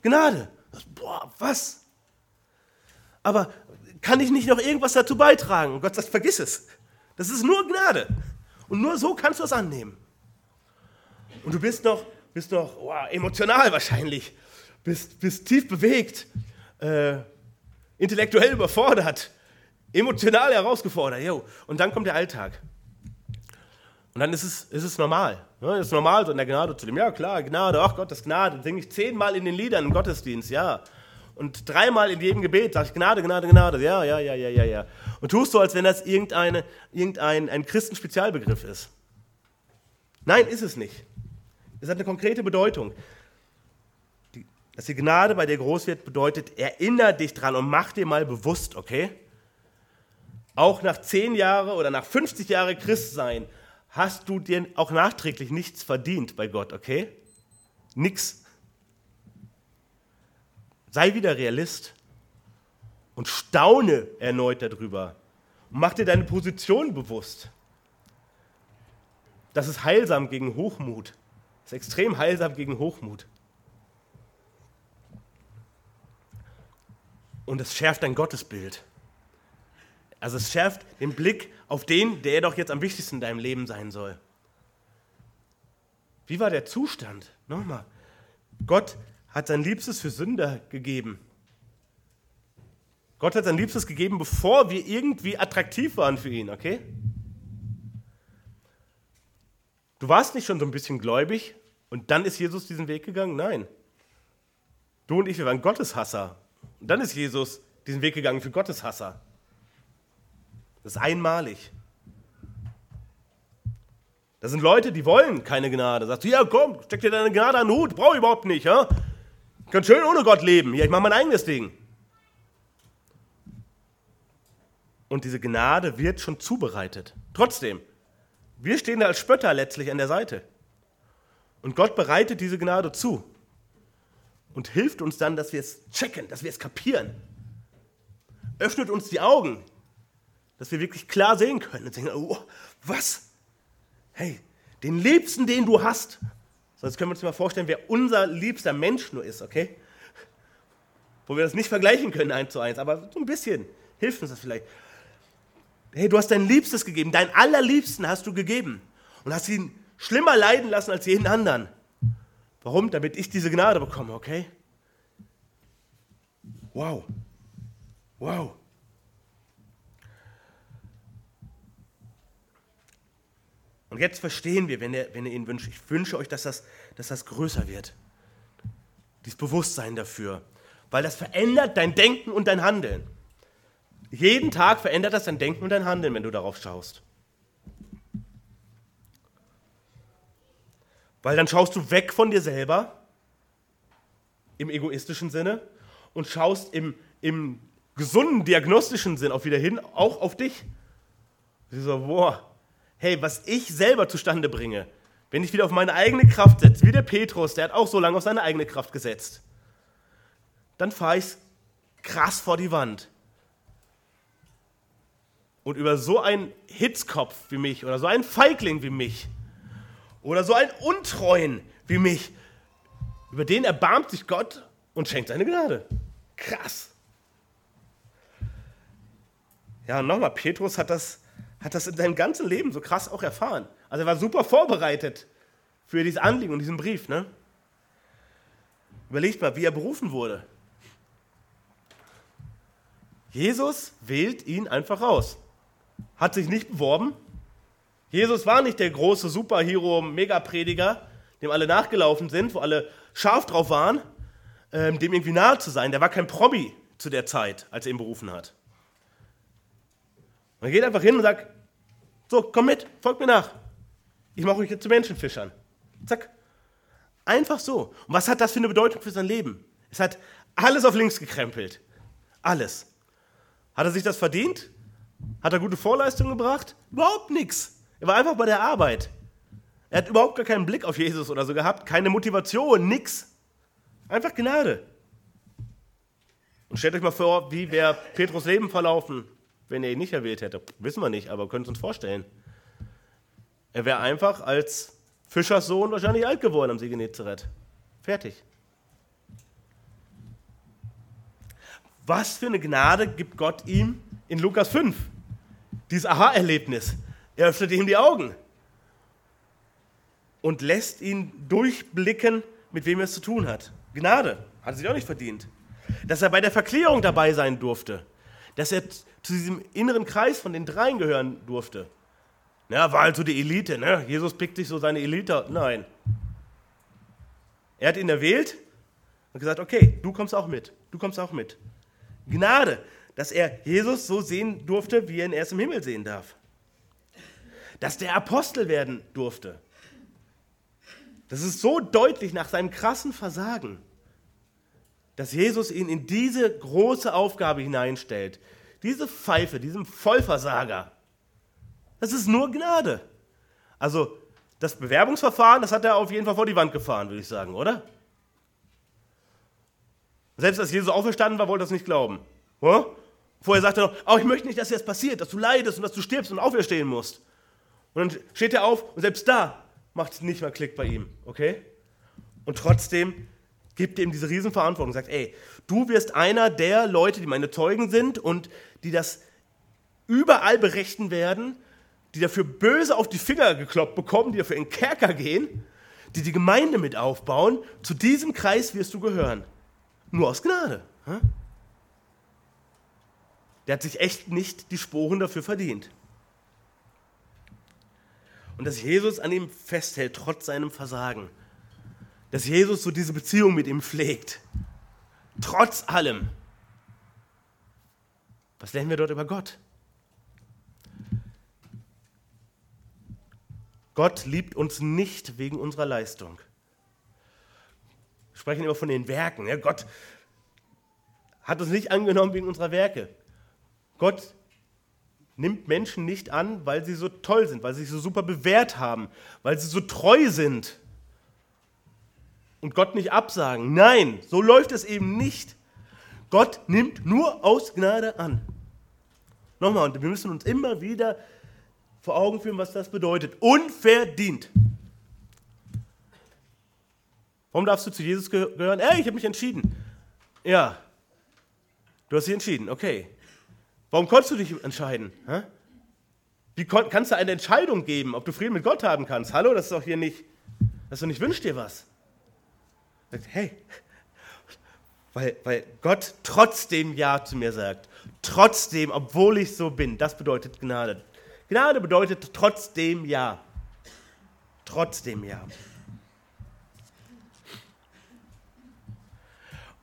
Speaker 1: Gnade. Boah, was? Aber kann ich nicht noch irgendwas dazu beitragen? Und Gott sagt, vergiss es. Das ist nur Gnade. Und nur so kannst du es annehmen. Und du bist noch, bist noch wow, emotional wahrscheinlich, bist, bist tief bewegt, äh, intellektuell überfordert, emotional herausgefordert. Yo. Und dann kommt der Alltag. Und dann ist es, ist es normal. Ne? Ist normal, so in der Gnade zu dem, ja klar, Gnade, ach Gott, das Gnade, singe ich zehnmal in den Liedern im Gottesdienst, ja. Und dreimal in jedem Gebet sage ich Gnade, Gnade, Gnade. Ja, ja, ja, ja, ja, ja. Und tust so, als wenn das irgendeine, irgendein ein Christenspezialbegriff ist. Nein, ist es nicht. Es hat eine konkrete Bedeutung. Dass die Gnade bei dir groß wird, bedeutet, erinnere dich dran und mach dir mal bewusst, okay? Auch nach zehn Jahren oder nach 50 Jahren Christsein hast du dir auch nachträglich nichts verdient bei Gott, okay? Nix. Sei wieder Realist und staune erneut darüber. Und mach dir deine Position bewusst. Das ist heilsam gegen Hochmut. Das ist extrem heilsam gegen Hochmut. Und es schärft dein Gottesbild. Also es schärft den Blick auf den, der doch jetzt am wichtigsten in deinem Leben sein soll. Wie war der Zustand? Nochmal. Gott hat sein Liebstes für Sünder gegeben. Gott hat sein Liebstes gegeben, bevor wir irgendwie attraktiv waren für ihn, okay? Du warst nicht schon so ein bisschen gläubig und dann ist Jesus diesen Weg gegangen? Nein. Du und ich, wir waren Gotteshasser. Und dann ist Jesus diesen Weg gegangen für Gotteshasser. Das ist einmalig. Das sind Leute, die wollen keine Gnade. Sagst du, ja komm, steck dir deine Gnade an den Hut, brauche ich überhaupt nicht. Ja? Ich kann schön ohne Gott leben. Ja, ich mache mein eigenes Ding. Und diese Gnade wird schon zubereitet. Trotzdem, wir stehen da als Spötter letztlich an der Seite. Und Gott bereitet diese Gnade zu und hilft uns dann, dass wir es checken, dass wir es kapieren. Öffnet uns die Augen, dass wir wirklich klar sehen können und denken, oh, was? Hey, den Liebsten, den du hast, so, jetzt können wir uns mal vorstellen, wer unser liebster Mensch nur ist, okay? Wo wir das nicht vergleichen können eins zu eins, aber so ein bisschen hilft uns das vielleicht. Hey, du hast dein Liebstes gegeben, dein allerliebsten hast du gegeben und hast ihn schlimmer leiden lassen als jeden anderen. Warum? Damit ich diese Gnade bekomme, okay? Wow. Wow. Und jetzt verstehen wir, wenn ihr, wenn ihr ihn wünscht, ich wünsche euch, dass das, dass das größer wird. Dieses Bewusstsein dafür. Weil das verändert dein Denken und dein Handeln. Jeden Tag verändert das dein Denken und dein Handeln, wenn du darauf schaust. Weil dann schaust du weg von dir selber im egoistischen Sinne und schaust im, im gesunden diagnostischen Sinn auch wieder hin, auch auf dich. Sie so, boah, hey, was ich selber zustande bringe, wenn ich wieder auf meine eigene Kraft setze, wie der Petrus, der hat auch so lange auf seine eigene Kraft gesetzt, dann fahre ich krass vor die Wand. Und über so einen Hitzkopf wie mich oder so einen Feigling wie mich oder so einen Untreuen wie mich, über den erbarmt sich Gott und schenkt seine Gnade. Krass. Ja, nochmal, Petrus hat das, hat das in seinem ganzen Leben so krass auch erfahren. Also er war super vorbereitet für dieses Anliegen und diesen Brief. Ne? Überlegt mal, wie er berufen wurde. Jesus wählt ihn einfach raus. Hat sich nicht beworben. Jesus war nicht der große Superhero, Megaprediger, dem alle nachgelaufen sind, wo alle scharf drauf waren, ähm, dem irgendwie nahe zu sein. Der war kein Promi zu der Zeit, als er ihn berufen hat. Er geht einfach hin und sagt, so, komm mit, folgt mir nach. Ich mache euch jetzt zu Menschenfischern. Zack. Einfach so. Und was hat das für eine Bedeutung für sein Leben? Es hat alles auf links gekrempelt. Alles. Hat er sich das verdient? Hat er gute Vorleistungen gebracht? Überhaupt nichts. Er war einfach bei der Arbeit. Er hat überhaupt gar keinen Blick auf Jesus oder so gehabt, keine Motivation, nix. Einfach Gnade. Und stellt euch mal vor, wie wäre Petrus Leben verlaufen, wenn er ihn nicht erwählt hätte. Wissen wir nicht, aber können es uns vorstellen. Er wäre einfach als Fischerssohn wahrscheinlich alt geworden am See Genezareth. Fertig. Was für eine Gnade gibt Gott ihm in Lukas 5? Dieses Aha-Erlebnis. Er öffnet ihm die Augen und lässt ihn durchblicken, mit wem er es zu tun hat. Gnade, hat er sich auch nicht verdient. Dass er bei der Verklärung dabei sein durfte, dass er zu diesem inneren Kreis von den dreien gehören durfte. Ja, war halt so die Elite, ne? Jesus pickt sich so seine Elite. Nein. Er hat ihn erwählt und gesagt, okay, du kommst auch mit. Du kommst auch mit. Gnade, dass er Jesus so sehen durfte, wie er ihn erst im Himmel sehen darf. Dass der Apostel werden durfte. Das ist so deutlich nach seinem krassen Versagen, dass Jesus ihn in diese große Aufgabe hineinstellt. Diese Pfeife, diesem Vollversager. Das ist nur Gnade. Also das Bewerbungsverfahren, das hat er auf jeden Fall vor die Wand gefahren, würde ich sagen, oder? Selbst als Jesus auferstanden war, wollte er das nicht glauben. Vorher sagte er noch, oh, ich möchte nicht, dass das passiert, dass du leidest und dass du stirbst und auferstehen musst. Und dann steht er auf und selbst da macht es nicht mal Klick bei ihm, okay? Und trotzdem gibt er ihm diese Riesenverantwortung und sagt, ey, du wirst einer der Leute, die meine Zeugen sind und die das überall berichten werden, die dafür böse auf die Finger gekloppt bekommen, die dafür in den Kerker gehen, die die Gemeinde mit aufbauen. Zu diesem Kreis wirst du gehören. Nur aus Gnade. Der hat sich echt nicht die Sporen dafür verdient und dass Jesus an ihm festhält, trotz seinem Versagen. Dass Jesus so diese Beziehung mit ihm pflegt. Trotz allem. Was lernen wir dort über Gott? Gott liebt uns nicht wegen unserer Leistung. Wir sprechen immer von den Werken. Ja, Gott hat uns nicht angenommen wegen unserer Werke. Gott nimmt Menschen nicht an, weil sie so toll sind, weil sie sich so super bewährt haben, weil sie so treu sind und Gott nicht absagen. Nein, so läuft es eben nicht. Gott nimmt nur aus Gnade an. Nochmal, und wir müssen uns immer wieder vor Augen führen, was das bedeutet. Unverdient. Warum darfst du zu Jesus gehören? Ey, ich habe mich entschieden. Ja, du hast dich entschieden, okay. Warum konntest du dich entscheiden? Hä? Wie kannst du eine Entscheidung geben, ob du Frieden mit Gott haben kannst? Hallo, das ist doch hier nicht, das ist doch nicht, wünsch dir was. Hey, weil, weil Gott trotzdem Ja zu mir sagt. Trotzdem, obwohl ich so bin. Das bedeutet Gnade. Gnade bedeutet trotzdem Ja. Trotzdem Ja.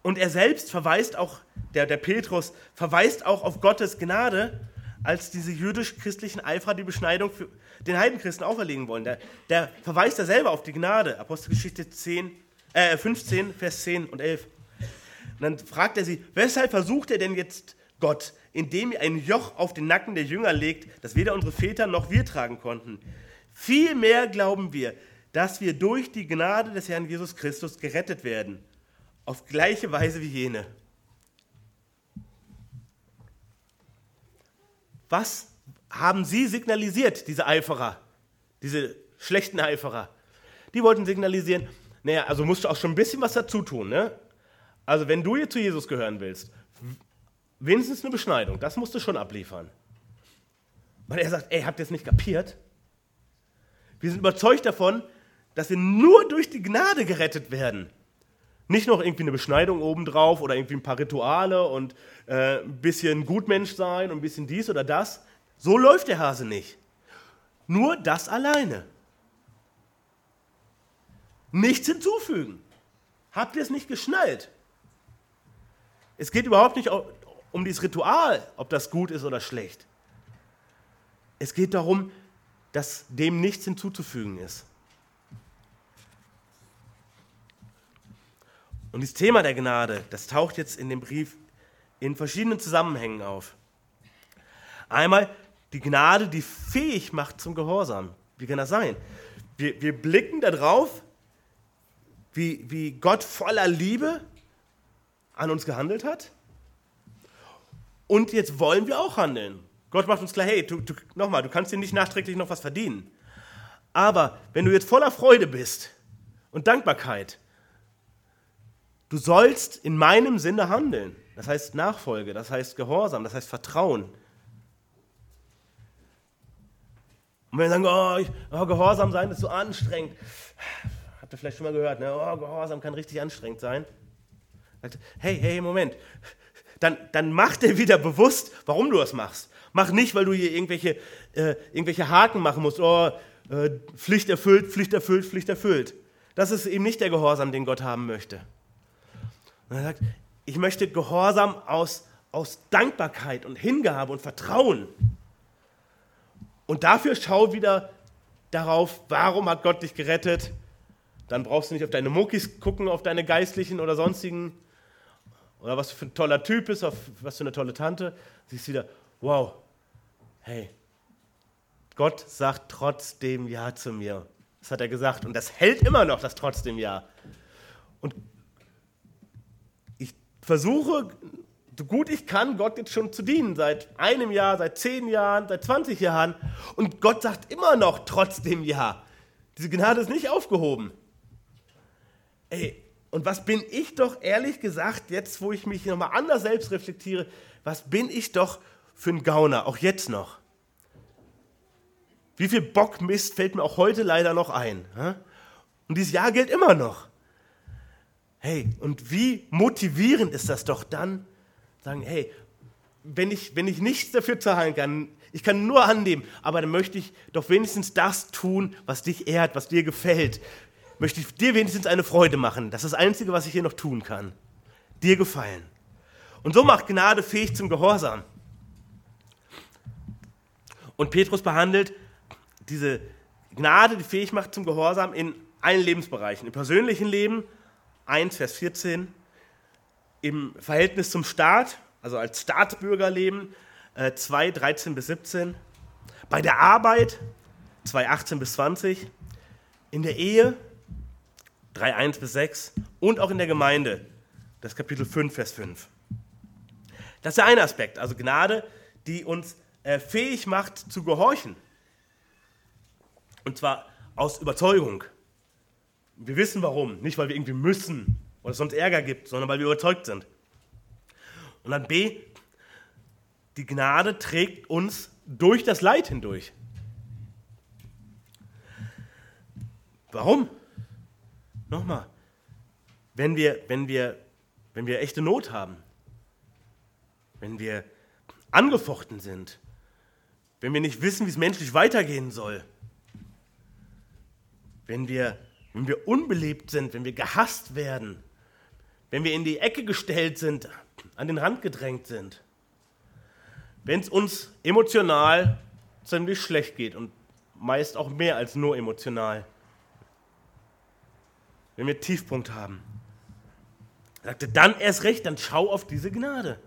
Speaker 1: Und er selbst verweist auch der, der Petrus verweist auch auf Gottes Gnade, als diese jüdisch-christlichen Eiferer die Beschneidung für den Heidenchristen auferlegen wollen. Der, der verweist ja selber auf die Gnade. Apostelgeschichte 10, äh, 15, Vers 10 und 11. Und dann fragt er sie, weshalb versucht er denn jetzt Gott, indem er ein Joch auf den Nacken der Jünger legt, das weder unsere Väter noch wir tragen konnten? Vielmehr glauben wir, dass wir durch die Gnade des Herrn Jesus Christus gerettet werden, auf gleiche Weise wie jene. Was haben sie signalisiert, diese Eiferer, diese schlechten Eiferer? Die wollten signalisieren, naja, also musst du auch schon ein bisschen was dazu tun. Ne? Also wenn du hier zu Jesus gehören willst, wenigstens eine Beschneidung, das musst du schon abliefern. Weil er sagt, ey, habt ihr es nicht kapiert? Wir sind überzeugt davon, dass wir nur durch die Gnade gerettet werden. Nicht noch irgendwie eine Beschneidung obendrauf oder irgendwie ein paar Rituale und äh, ein bisschen Gutmensch sein und ein bisschen dies oder das. So läuft der Hase nicht. Nur das alleine. Nichts hinzufügen. Habt ihr es nicht geschnallt? Es geht überhaupt nicht um dieses Ritual, ob das gut ist oder schlecht. Es geht darum, dass dem nichts hinzuzufügen ist. Und dieses Thema der Gnade, das taucht jetzt in dem Brief in verschiedenen Zusammenhängen auf. Einmal die Gnade, die fähig macht zum Gehorsam. Wie kann das sein? Wir, wir blicken darauf, wie, wie Gott voller Liebe an uns gehandelt hat. Und jetzt wollen wir auch handeln. Gott macht uns klar, hey, du, du, nochmal, du kannst dir nicht nachträglich noch was verdienen. Aber wenn du jetzt voller Freude bist und Dankbarkeit, du sollst in meinem Sinne handeln. Das heißt Nachfolge, das heißt Gehorsam, das heißt Vertrauen. Und wenn wir sagen, oh, oh, Gehorsam sein ist so anstrengend, habt ihr vielleicht schon mal gehört, ne? oh, Gehorsam kann richtig anstrengend sein. Hey, hey, Moment. Dann, dann mach dir wieder bewusst, warum du das machst. Mach nicht, weil du hier irgendwelche, äh, irgendwelche Haken machen musst. Oh, äh, Pflicht erfüllt, Pflicht erfüllt, Pflicht erfüllt. Das ist eben nicht der Gehorsam, den Gott haben möchte. Und er sagt, ich möchte Gehorsam aus, aus Dankbarkeit und Hingabe und Vertrauen. Und dafür schau wieder darauf, warum hat Gott dich gerettet. Dann brauchst du nicht auf deine Muckis gucken, auf deine geistlichen oder sonstigen, oder was du für ein toller Typ bist, auf was für eine tolle Tante. Siehst wieder, wow, hey, Gott sagt trotzdem Ja zu mir. Das hat er gesagt. Und das hält immer noch, das trotzdem Ja. Und versuche, so gut ich kann, Gott jetzt schon zu dienen. Seit einem Jahr, seit zehn Jahren, seit 20 Jahren. Und Gott sagt immer noch trotzdem Ja. Diese Gnade ist nicht aufgehoben. Ey, und was bin ich doch ehrlich gesagt, jetzt wo ich mich nochmal anders selbst reflektiere, was bin ich doch für ein Gauner, auch jetzt noch. Wie viel Bockmist fällt mir auch heute leider noch ein. Und dieses Jahr gilt immer noch. Hey, und wie motivierend ist das doch dann, sagen, hey, wenn ich, wenn ich nichts dafür zahlen kann, ich kann nur annehmen, aber dann möchte ich doch wenigstens das tun, was dich ehrt, was dir gefällt. Möchte ich dir wenigstens eine Freude machen. Das ist das Einzige, was ich hier noch tun kann. Dir gefallen. Und so macht Gnade fähig zum Gehorsam. Und Petrus behandelt diese Gnade, die fähig macht zum Gehorsam, in allen Lebensbereichen. Im persönlichen Leben, 1, Vers 14, im Verhältnis zum Staat, also als Staatsbürgerleben, 2, 13 bis 17, bei der Arbeit, 2, 18 bis 20, in der Ehe, 3, 1 bis 6 und auch in der Gemeinde, das Kapitel 5, Vers 5. Das ist der eine Aspekt, also Gnade, die uns äh, fähig macht zu gehorchen. Und zwar aus Überzeugung. Wir wissen warum. Nicht, weil wir irgendwie müssen oder es sonst Ärger gibt, sondern weil wir überzeugt sind. Und dann B, die Gnade trägt uns durch das Leid hindurch. Warum? Nochmal, wenn wir, wenn, wir, wenn wir echte Not haben, wenn wir angefochten sind, wenn wir nicht wissen, wie es menschlich weitergehen soll, wenn wir, wenn wir unbeliebt sind, wenn wir gehasst werden, wenn wir in die Ecke gestellt sind, an den Rand gedrängt sind, wenn es uns emotional ziemlich schlecht geht und meist auch mehr als nur emotional, wenn wir Tiefpunkt haben, sagte, dann erst recht, dann schau auf diese Gnade.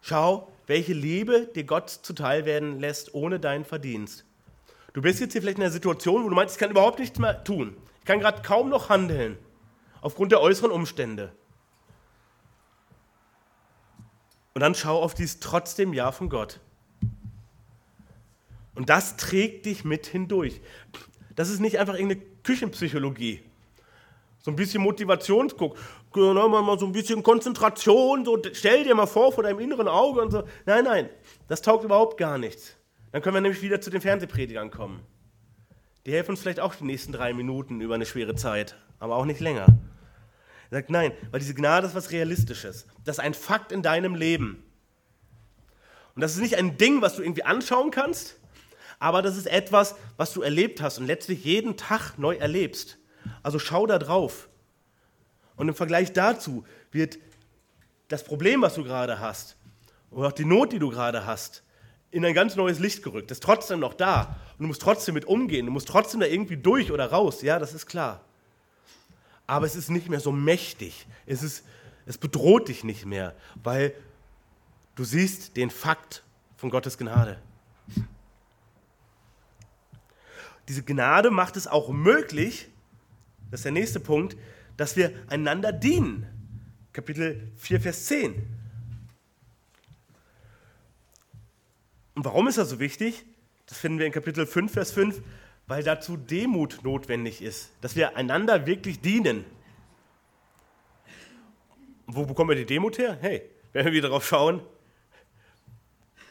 Speaker 1: Schau, welche Liebe dir Gott zuteil werden lässt ohne deinen Verdienst. Du bist jetzt hier vielleicht in einer Situation, wo du meinst, ich kann überhaupt nichts mehr tun. Ich kann gerade kaum noch handeln, aufgrund der äußeren Umstände. Und dann schau auf dieses trotzdem Ja von Gott. Und das trägt dich mit hindurch. Das ist nicht einfach irgendeine Küchenpsychologie. So ein bisschen Motivationsguck. Genau, mal so ein bisschen Konzentration. So, stell dir mal vor vor deinem inneren Auge und so. Nein, nein, das taugt überhaupt gar nichts. Dann können wir nämlich wieder zu den Fernsehpredigern kommen. Die helfen uns vielleicht auch die nächsten drei Minuten über eine schwere Zeit, aber auch nicht länger. Er sagt, nein, weil diese Gnade ist was Realistisches. Das ist ein Fakt in deinem Leben. Und das ist nicht ein Ding, was du irgendwie anschauen kannst, aber das ist etwas, was du erlebt hast und letztlich jeden Tag neu erlebst. Also schau da drauf. Und im Vergleich dazu wird das Problem, was du gerade hast, oder auch die Not, die du gerade hast, in ein ganz neues Licht gerückt. Das ist trotzdem noch da. Und du musst trotzdem mit umgehen. Du musst trotzdem da irgendwie durch oder raus. Ja, das ist klar. Aber es ist nicht mehr so mächtig. Es, ist, es bedroht dich nicht mehr, weil du siehst den Fakt von Gottes Gnade. Diese Gnade macht es auch möglich, das ist der nächste Punkt, dass wir einander dienen. Kapitel 4, Vers 10. Und warum ist das so wichtig? Das finden wir in Kapitel 5, Vers 5, weil dazu Demut notwendig ist, dass wir einander wirklich dienen. Und wo bekommen wir die Demut her? Hey, wenn wir wieder darauf schauen,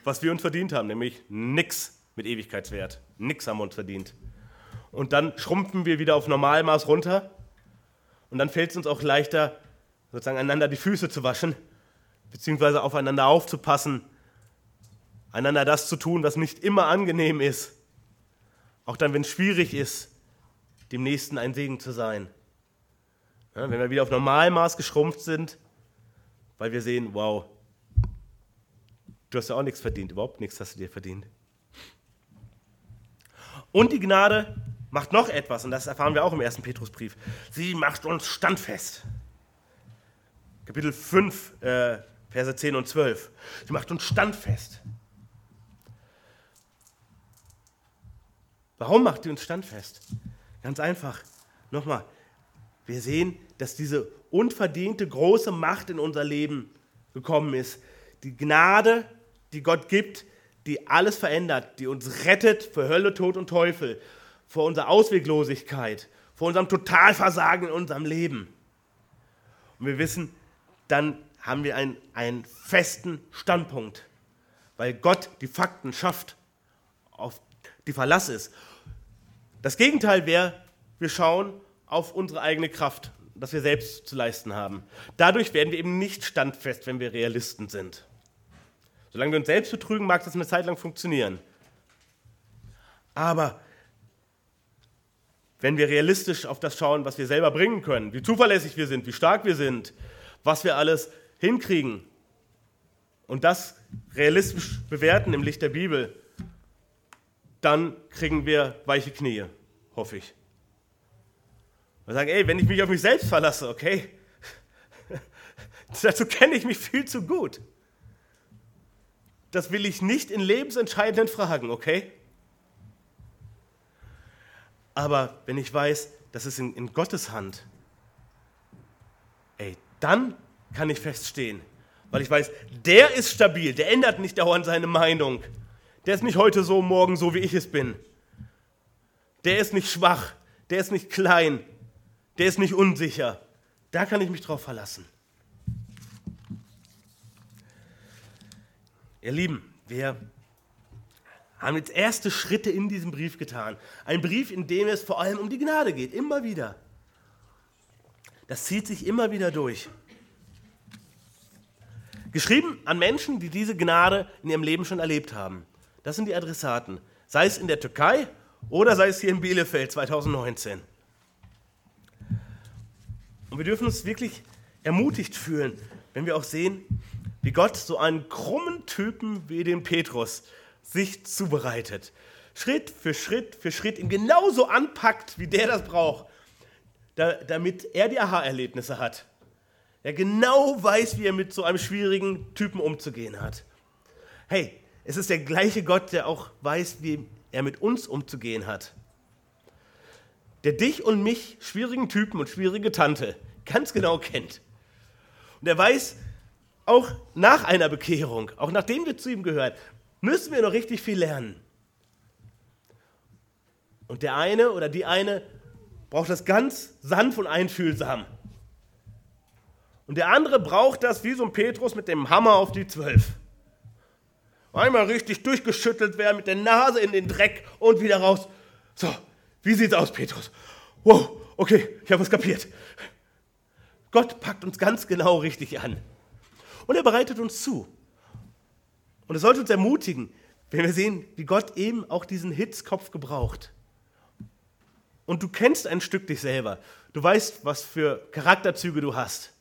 Speaker 1: was wir uns verdient haben, nämlich nichts mit Ewigkeitswert. Nix haben wir uns verdient. Und dann schrumpfen wir wieder auf Normalmaß runter. Und dann fällt es uns auch leichter, sozusagen einander die Füße zu waschen, beziehungsweise aufeinander aufzupassen, einander das zu tun, was nicht immer angenehm ist. Auch dann, wenn es schwierig ist, dem Nächsten ein Segen zu sein. Ja, wenn wir wieder auf Normalmaß geschrumpft sind, weil wir sehen, wow, du hast ja auch nichts verdient, überhaupt nichts hast du dir verdient. Und die Gnade macht noch etwas, und das erfahren wir auch im ersten Petrusbrief. Sie macht uns standfest. Kapitel 5, äh, Verse 10 und 12. Sie macht uns standfest. Warum macht sie uns standfest? Ganz einfach. Nochmal, wir sehen, dass diese unverdiente große Macht in unser Leben gekommen ist. Die Gnade, die Gott gibt, die alles verändert, die uns rettet für Hölle, Tod und Teufel, vor unserer Ausweglosigkeit, vor unserem Totalversagen in unserem Leben. Und wir wissen, dann haben wir einen, einen festen Standpunkt, weil Gott die Fakten schafft, die Verlass ist. Das Gegenteil wäre, wir schauen auf unsere eigene Kraft, das wir selbst zu leisten haben. Dadurch werden wir eben nicht standfest, wenn wir Realisten sind. Solange wir uns selbst betrügen, mag das eine Zeit lang funktionieren. Aber wenn wir realistisch auf das schauen, was wir selber bringen können, wie zuverlässig wir sind, wie stark wir sind, was wir alles hinkriegen und das realistisch bewerten im Licht der Bibel, dann kriegen wir weiche Knie, hoffe ich. Wir sagen, ey, wenn ich mich auf mich selbst verlasse, okay, dazu kenne ich mich viel zu gut das will ich nicht in lebensentscheidenden Fragen, okay? Aber wenn ich weiß, das ist in, in Gottes Hand, ey, dann kann ich feststehen, weil ich weiß, der ist stabil, der ändert nicht dauernd seine Meinung. Der ist nicht heute so, morgen so, wie ich es bin. Der ist nicht schwach, der ist nicht klein, der ist nicht unsicher. Da kann ich mich drauf verlassen. Ihr Lieben, wir haben jetzt erste Schritte in diesem Brief getan. Ein Brief, in dem es vor allem um die Gnade geht, immer wieder. Das zieht sich immer wieder durch. Geschrieben an Menschen, die diese Gnade in ihrem Leben schon erlebt haben. Das sind die Adressaten. Sei es in der Türkei oder sei es hier in Bielefeld 2019. Und wir dürfen uns wirklich ermutigt fühlen, wenn wir auch sehen, wie Gott so einen krummen Typen wie den Petrus sich zubereitet. Schritt für Schritt für Schritt ihn genauso anpackt, wie der das braucht. da, damit er die Aha-Erlebnisse hat. Er genau weiß, wie er mit so einem schwierigen Typen umzugehen hat. Hey, es ist der gleiche Gott, der auch weiß, wie er mit uns umzugehen hat. Der dich und mich, schwierigen Typen und schwierige Tante, ganz genau kennt. Und er weiß, auch nach einer Bekehrung, auch nachdem wir zu ihm gehören, müssen wir noch richtig viel lernen. Und der eine oder die eine braucht das ganz sanft und einfühlsam. Und der andere braucht das wie so ein Petrus mit dem Hammer auf die Zwölf. Einmal richtig durchgeschüttelt werden, mit der Nase in den Dreck und wieder raus. So, wie sieht's aus, Petrus? Wow, okay, ich habe es kapiert. Gott packt uns ganz genau richtig an. Und er bereitet uns zu. Und es sollte uns ermutigen, wenn wir sehen, wie Gott eben auch diesen Hitzkopf gebraucht. Und du kennst ein Stück dich selber. Du weißt, was für Charakterzüge du hast.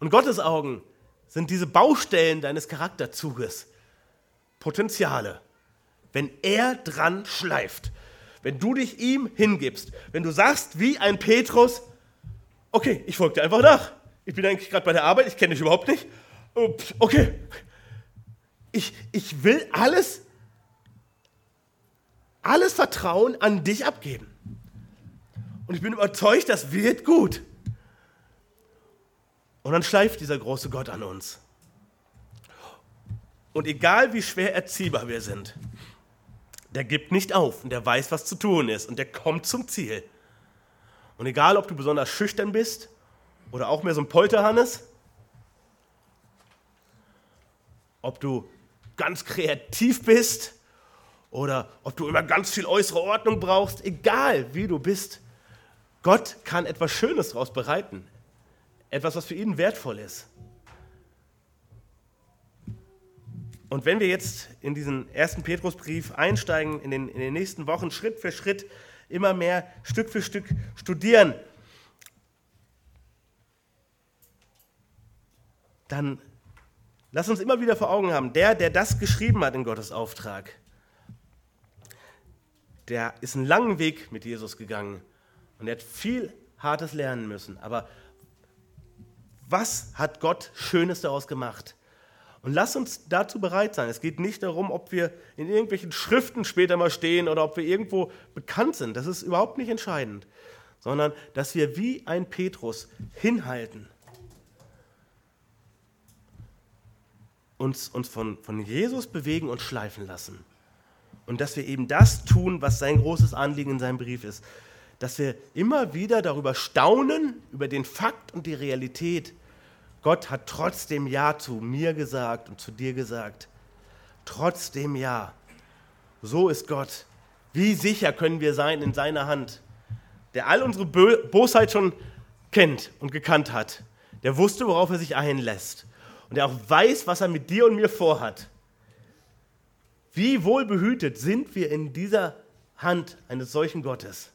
Speaker 1: Und Gottes Augen sind diese Baustellen deines Charakterzuges Potenziale. Wenn er dran schleift, wenn du dich ihm hingibst, wenn du sagst wie ein Petrus, okay, ich folge dir einfach nach. Ich bin eigentlich gerade bei der Arbeit, ich kenne dich überhaupt nicht. Okay, ich, ich will alles, alles Vertrauen an dich abgeben. Und ich bin überzeugt, das wird gut. Und dann schleift dieser große Gott an uns. Und egal wie schwer erziehbar wir sind, der gibt nicht auf und der weiß, was zu tun ist und der kommt zum Ziel. Und egal, ob du besonders schüchtern bist oder auch mehr so ein Polterhannes, ob du ganz kreativ bist oder ob du immer ganz viel äußere Ordnung brauchst, egal wie du bist, Gott kann etwas Schönes daraus bereiten. Etwas, was für ihn wertvoll ist. Und wenn wir jetzt in diesen ersten Petrusbrief einsteigen, in den, in den nächsten Wochen Schritt für Schritt immer mehr Stück für Stück studieren, dann lass uns immer wieder vor Augen haben, der, der das geschrieben hat in Gottes Auftrag, der ist einen langen Weg mit Jesus gegangen und er hat viel Hartes lernen müssen. Aber was hat Gott Schönes daraus gemacht? Und lass uns dazu bereit sein. Es geht nicht darum, ob wir in irgendwelchen Schriften später mal stehen oder ob wir irgendwo bekannt sind. Das ist überhaupt nicht entscheidend. Sondern, dass wir wie ein Petrus hinhalten. Uns, uns von, von Jesus bewegen und schleifen lassen. Und dass wir eben das tun, was sein großes Anliegen in seinem Brief ist dass wir immer wieder darüber staunen, über den Fakt und die Realität. Gott hat trotzdem Ja zu mir gesagt und zu dir gesagt. Trotzdem Ja. So ist Gott. Wie sicher können wir sein in seiner Hand, der all unsere Bosheit schon kennt und gekannt hat, der wusste, worauf er sich einlässt und der auch weiß, was er mit dir und mir vorhat. Wie wohlbehütet sind wir in dieser Hand eines solchen Gottes.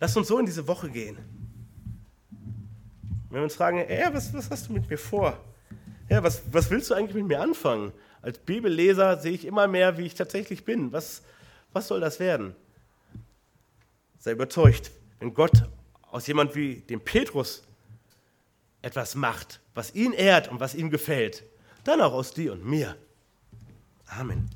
Speaker 1: Lass uns so in diese Woche gehen. Wenn wir uns fragen, ey, was, was hast du mit mir vor? Ja, was, was willst du eigentlich mit mir anfangen? Als Bibelleser sehe ich immer mehr, wie ich tatsächlich bin. Was, was soll das werden? Sei überzeugt, wenn Gott aus jemand wie dem Petrus etwas macht, was ihn ehrt und was ihm gefällt, dann auch aus dir und mir. Amen.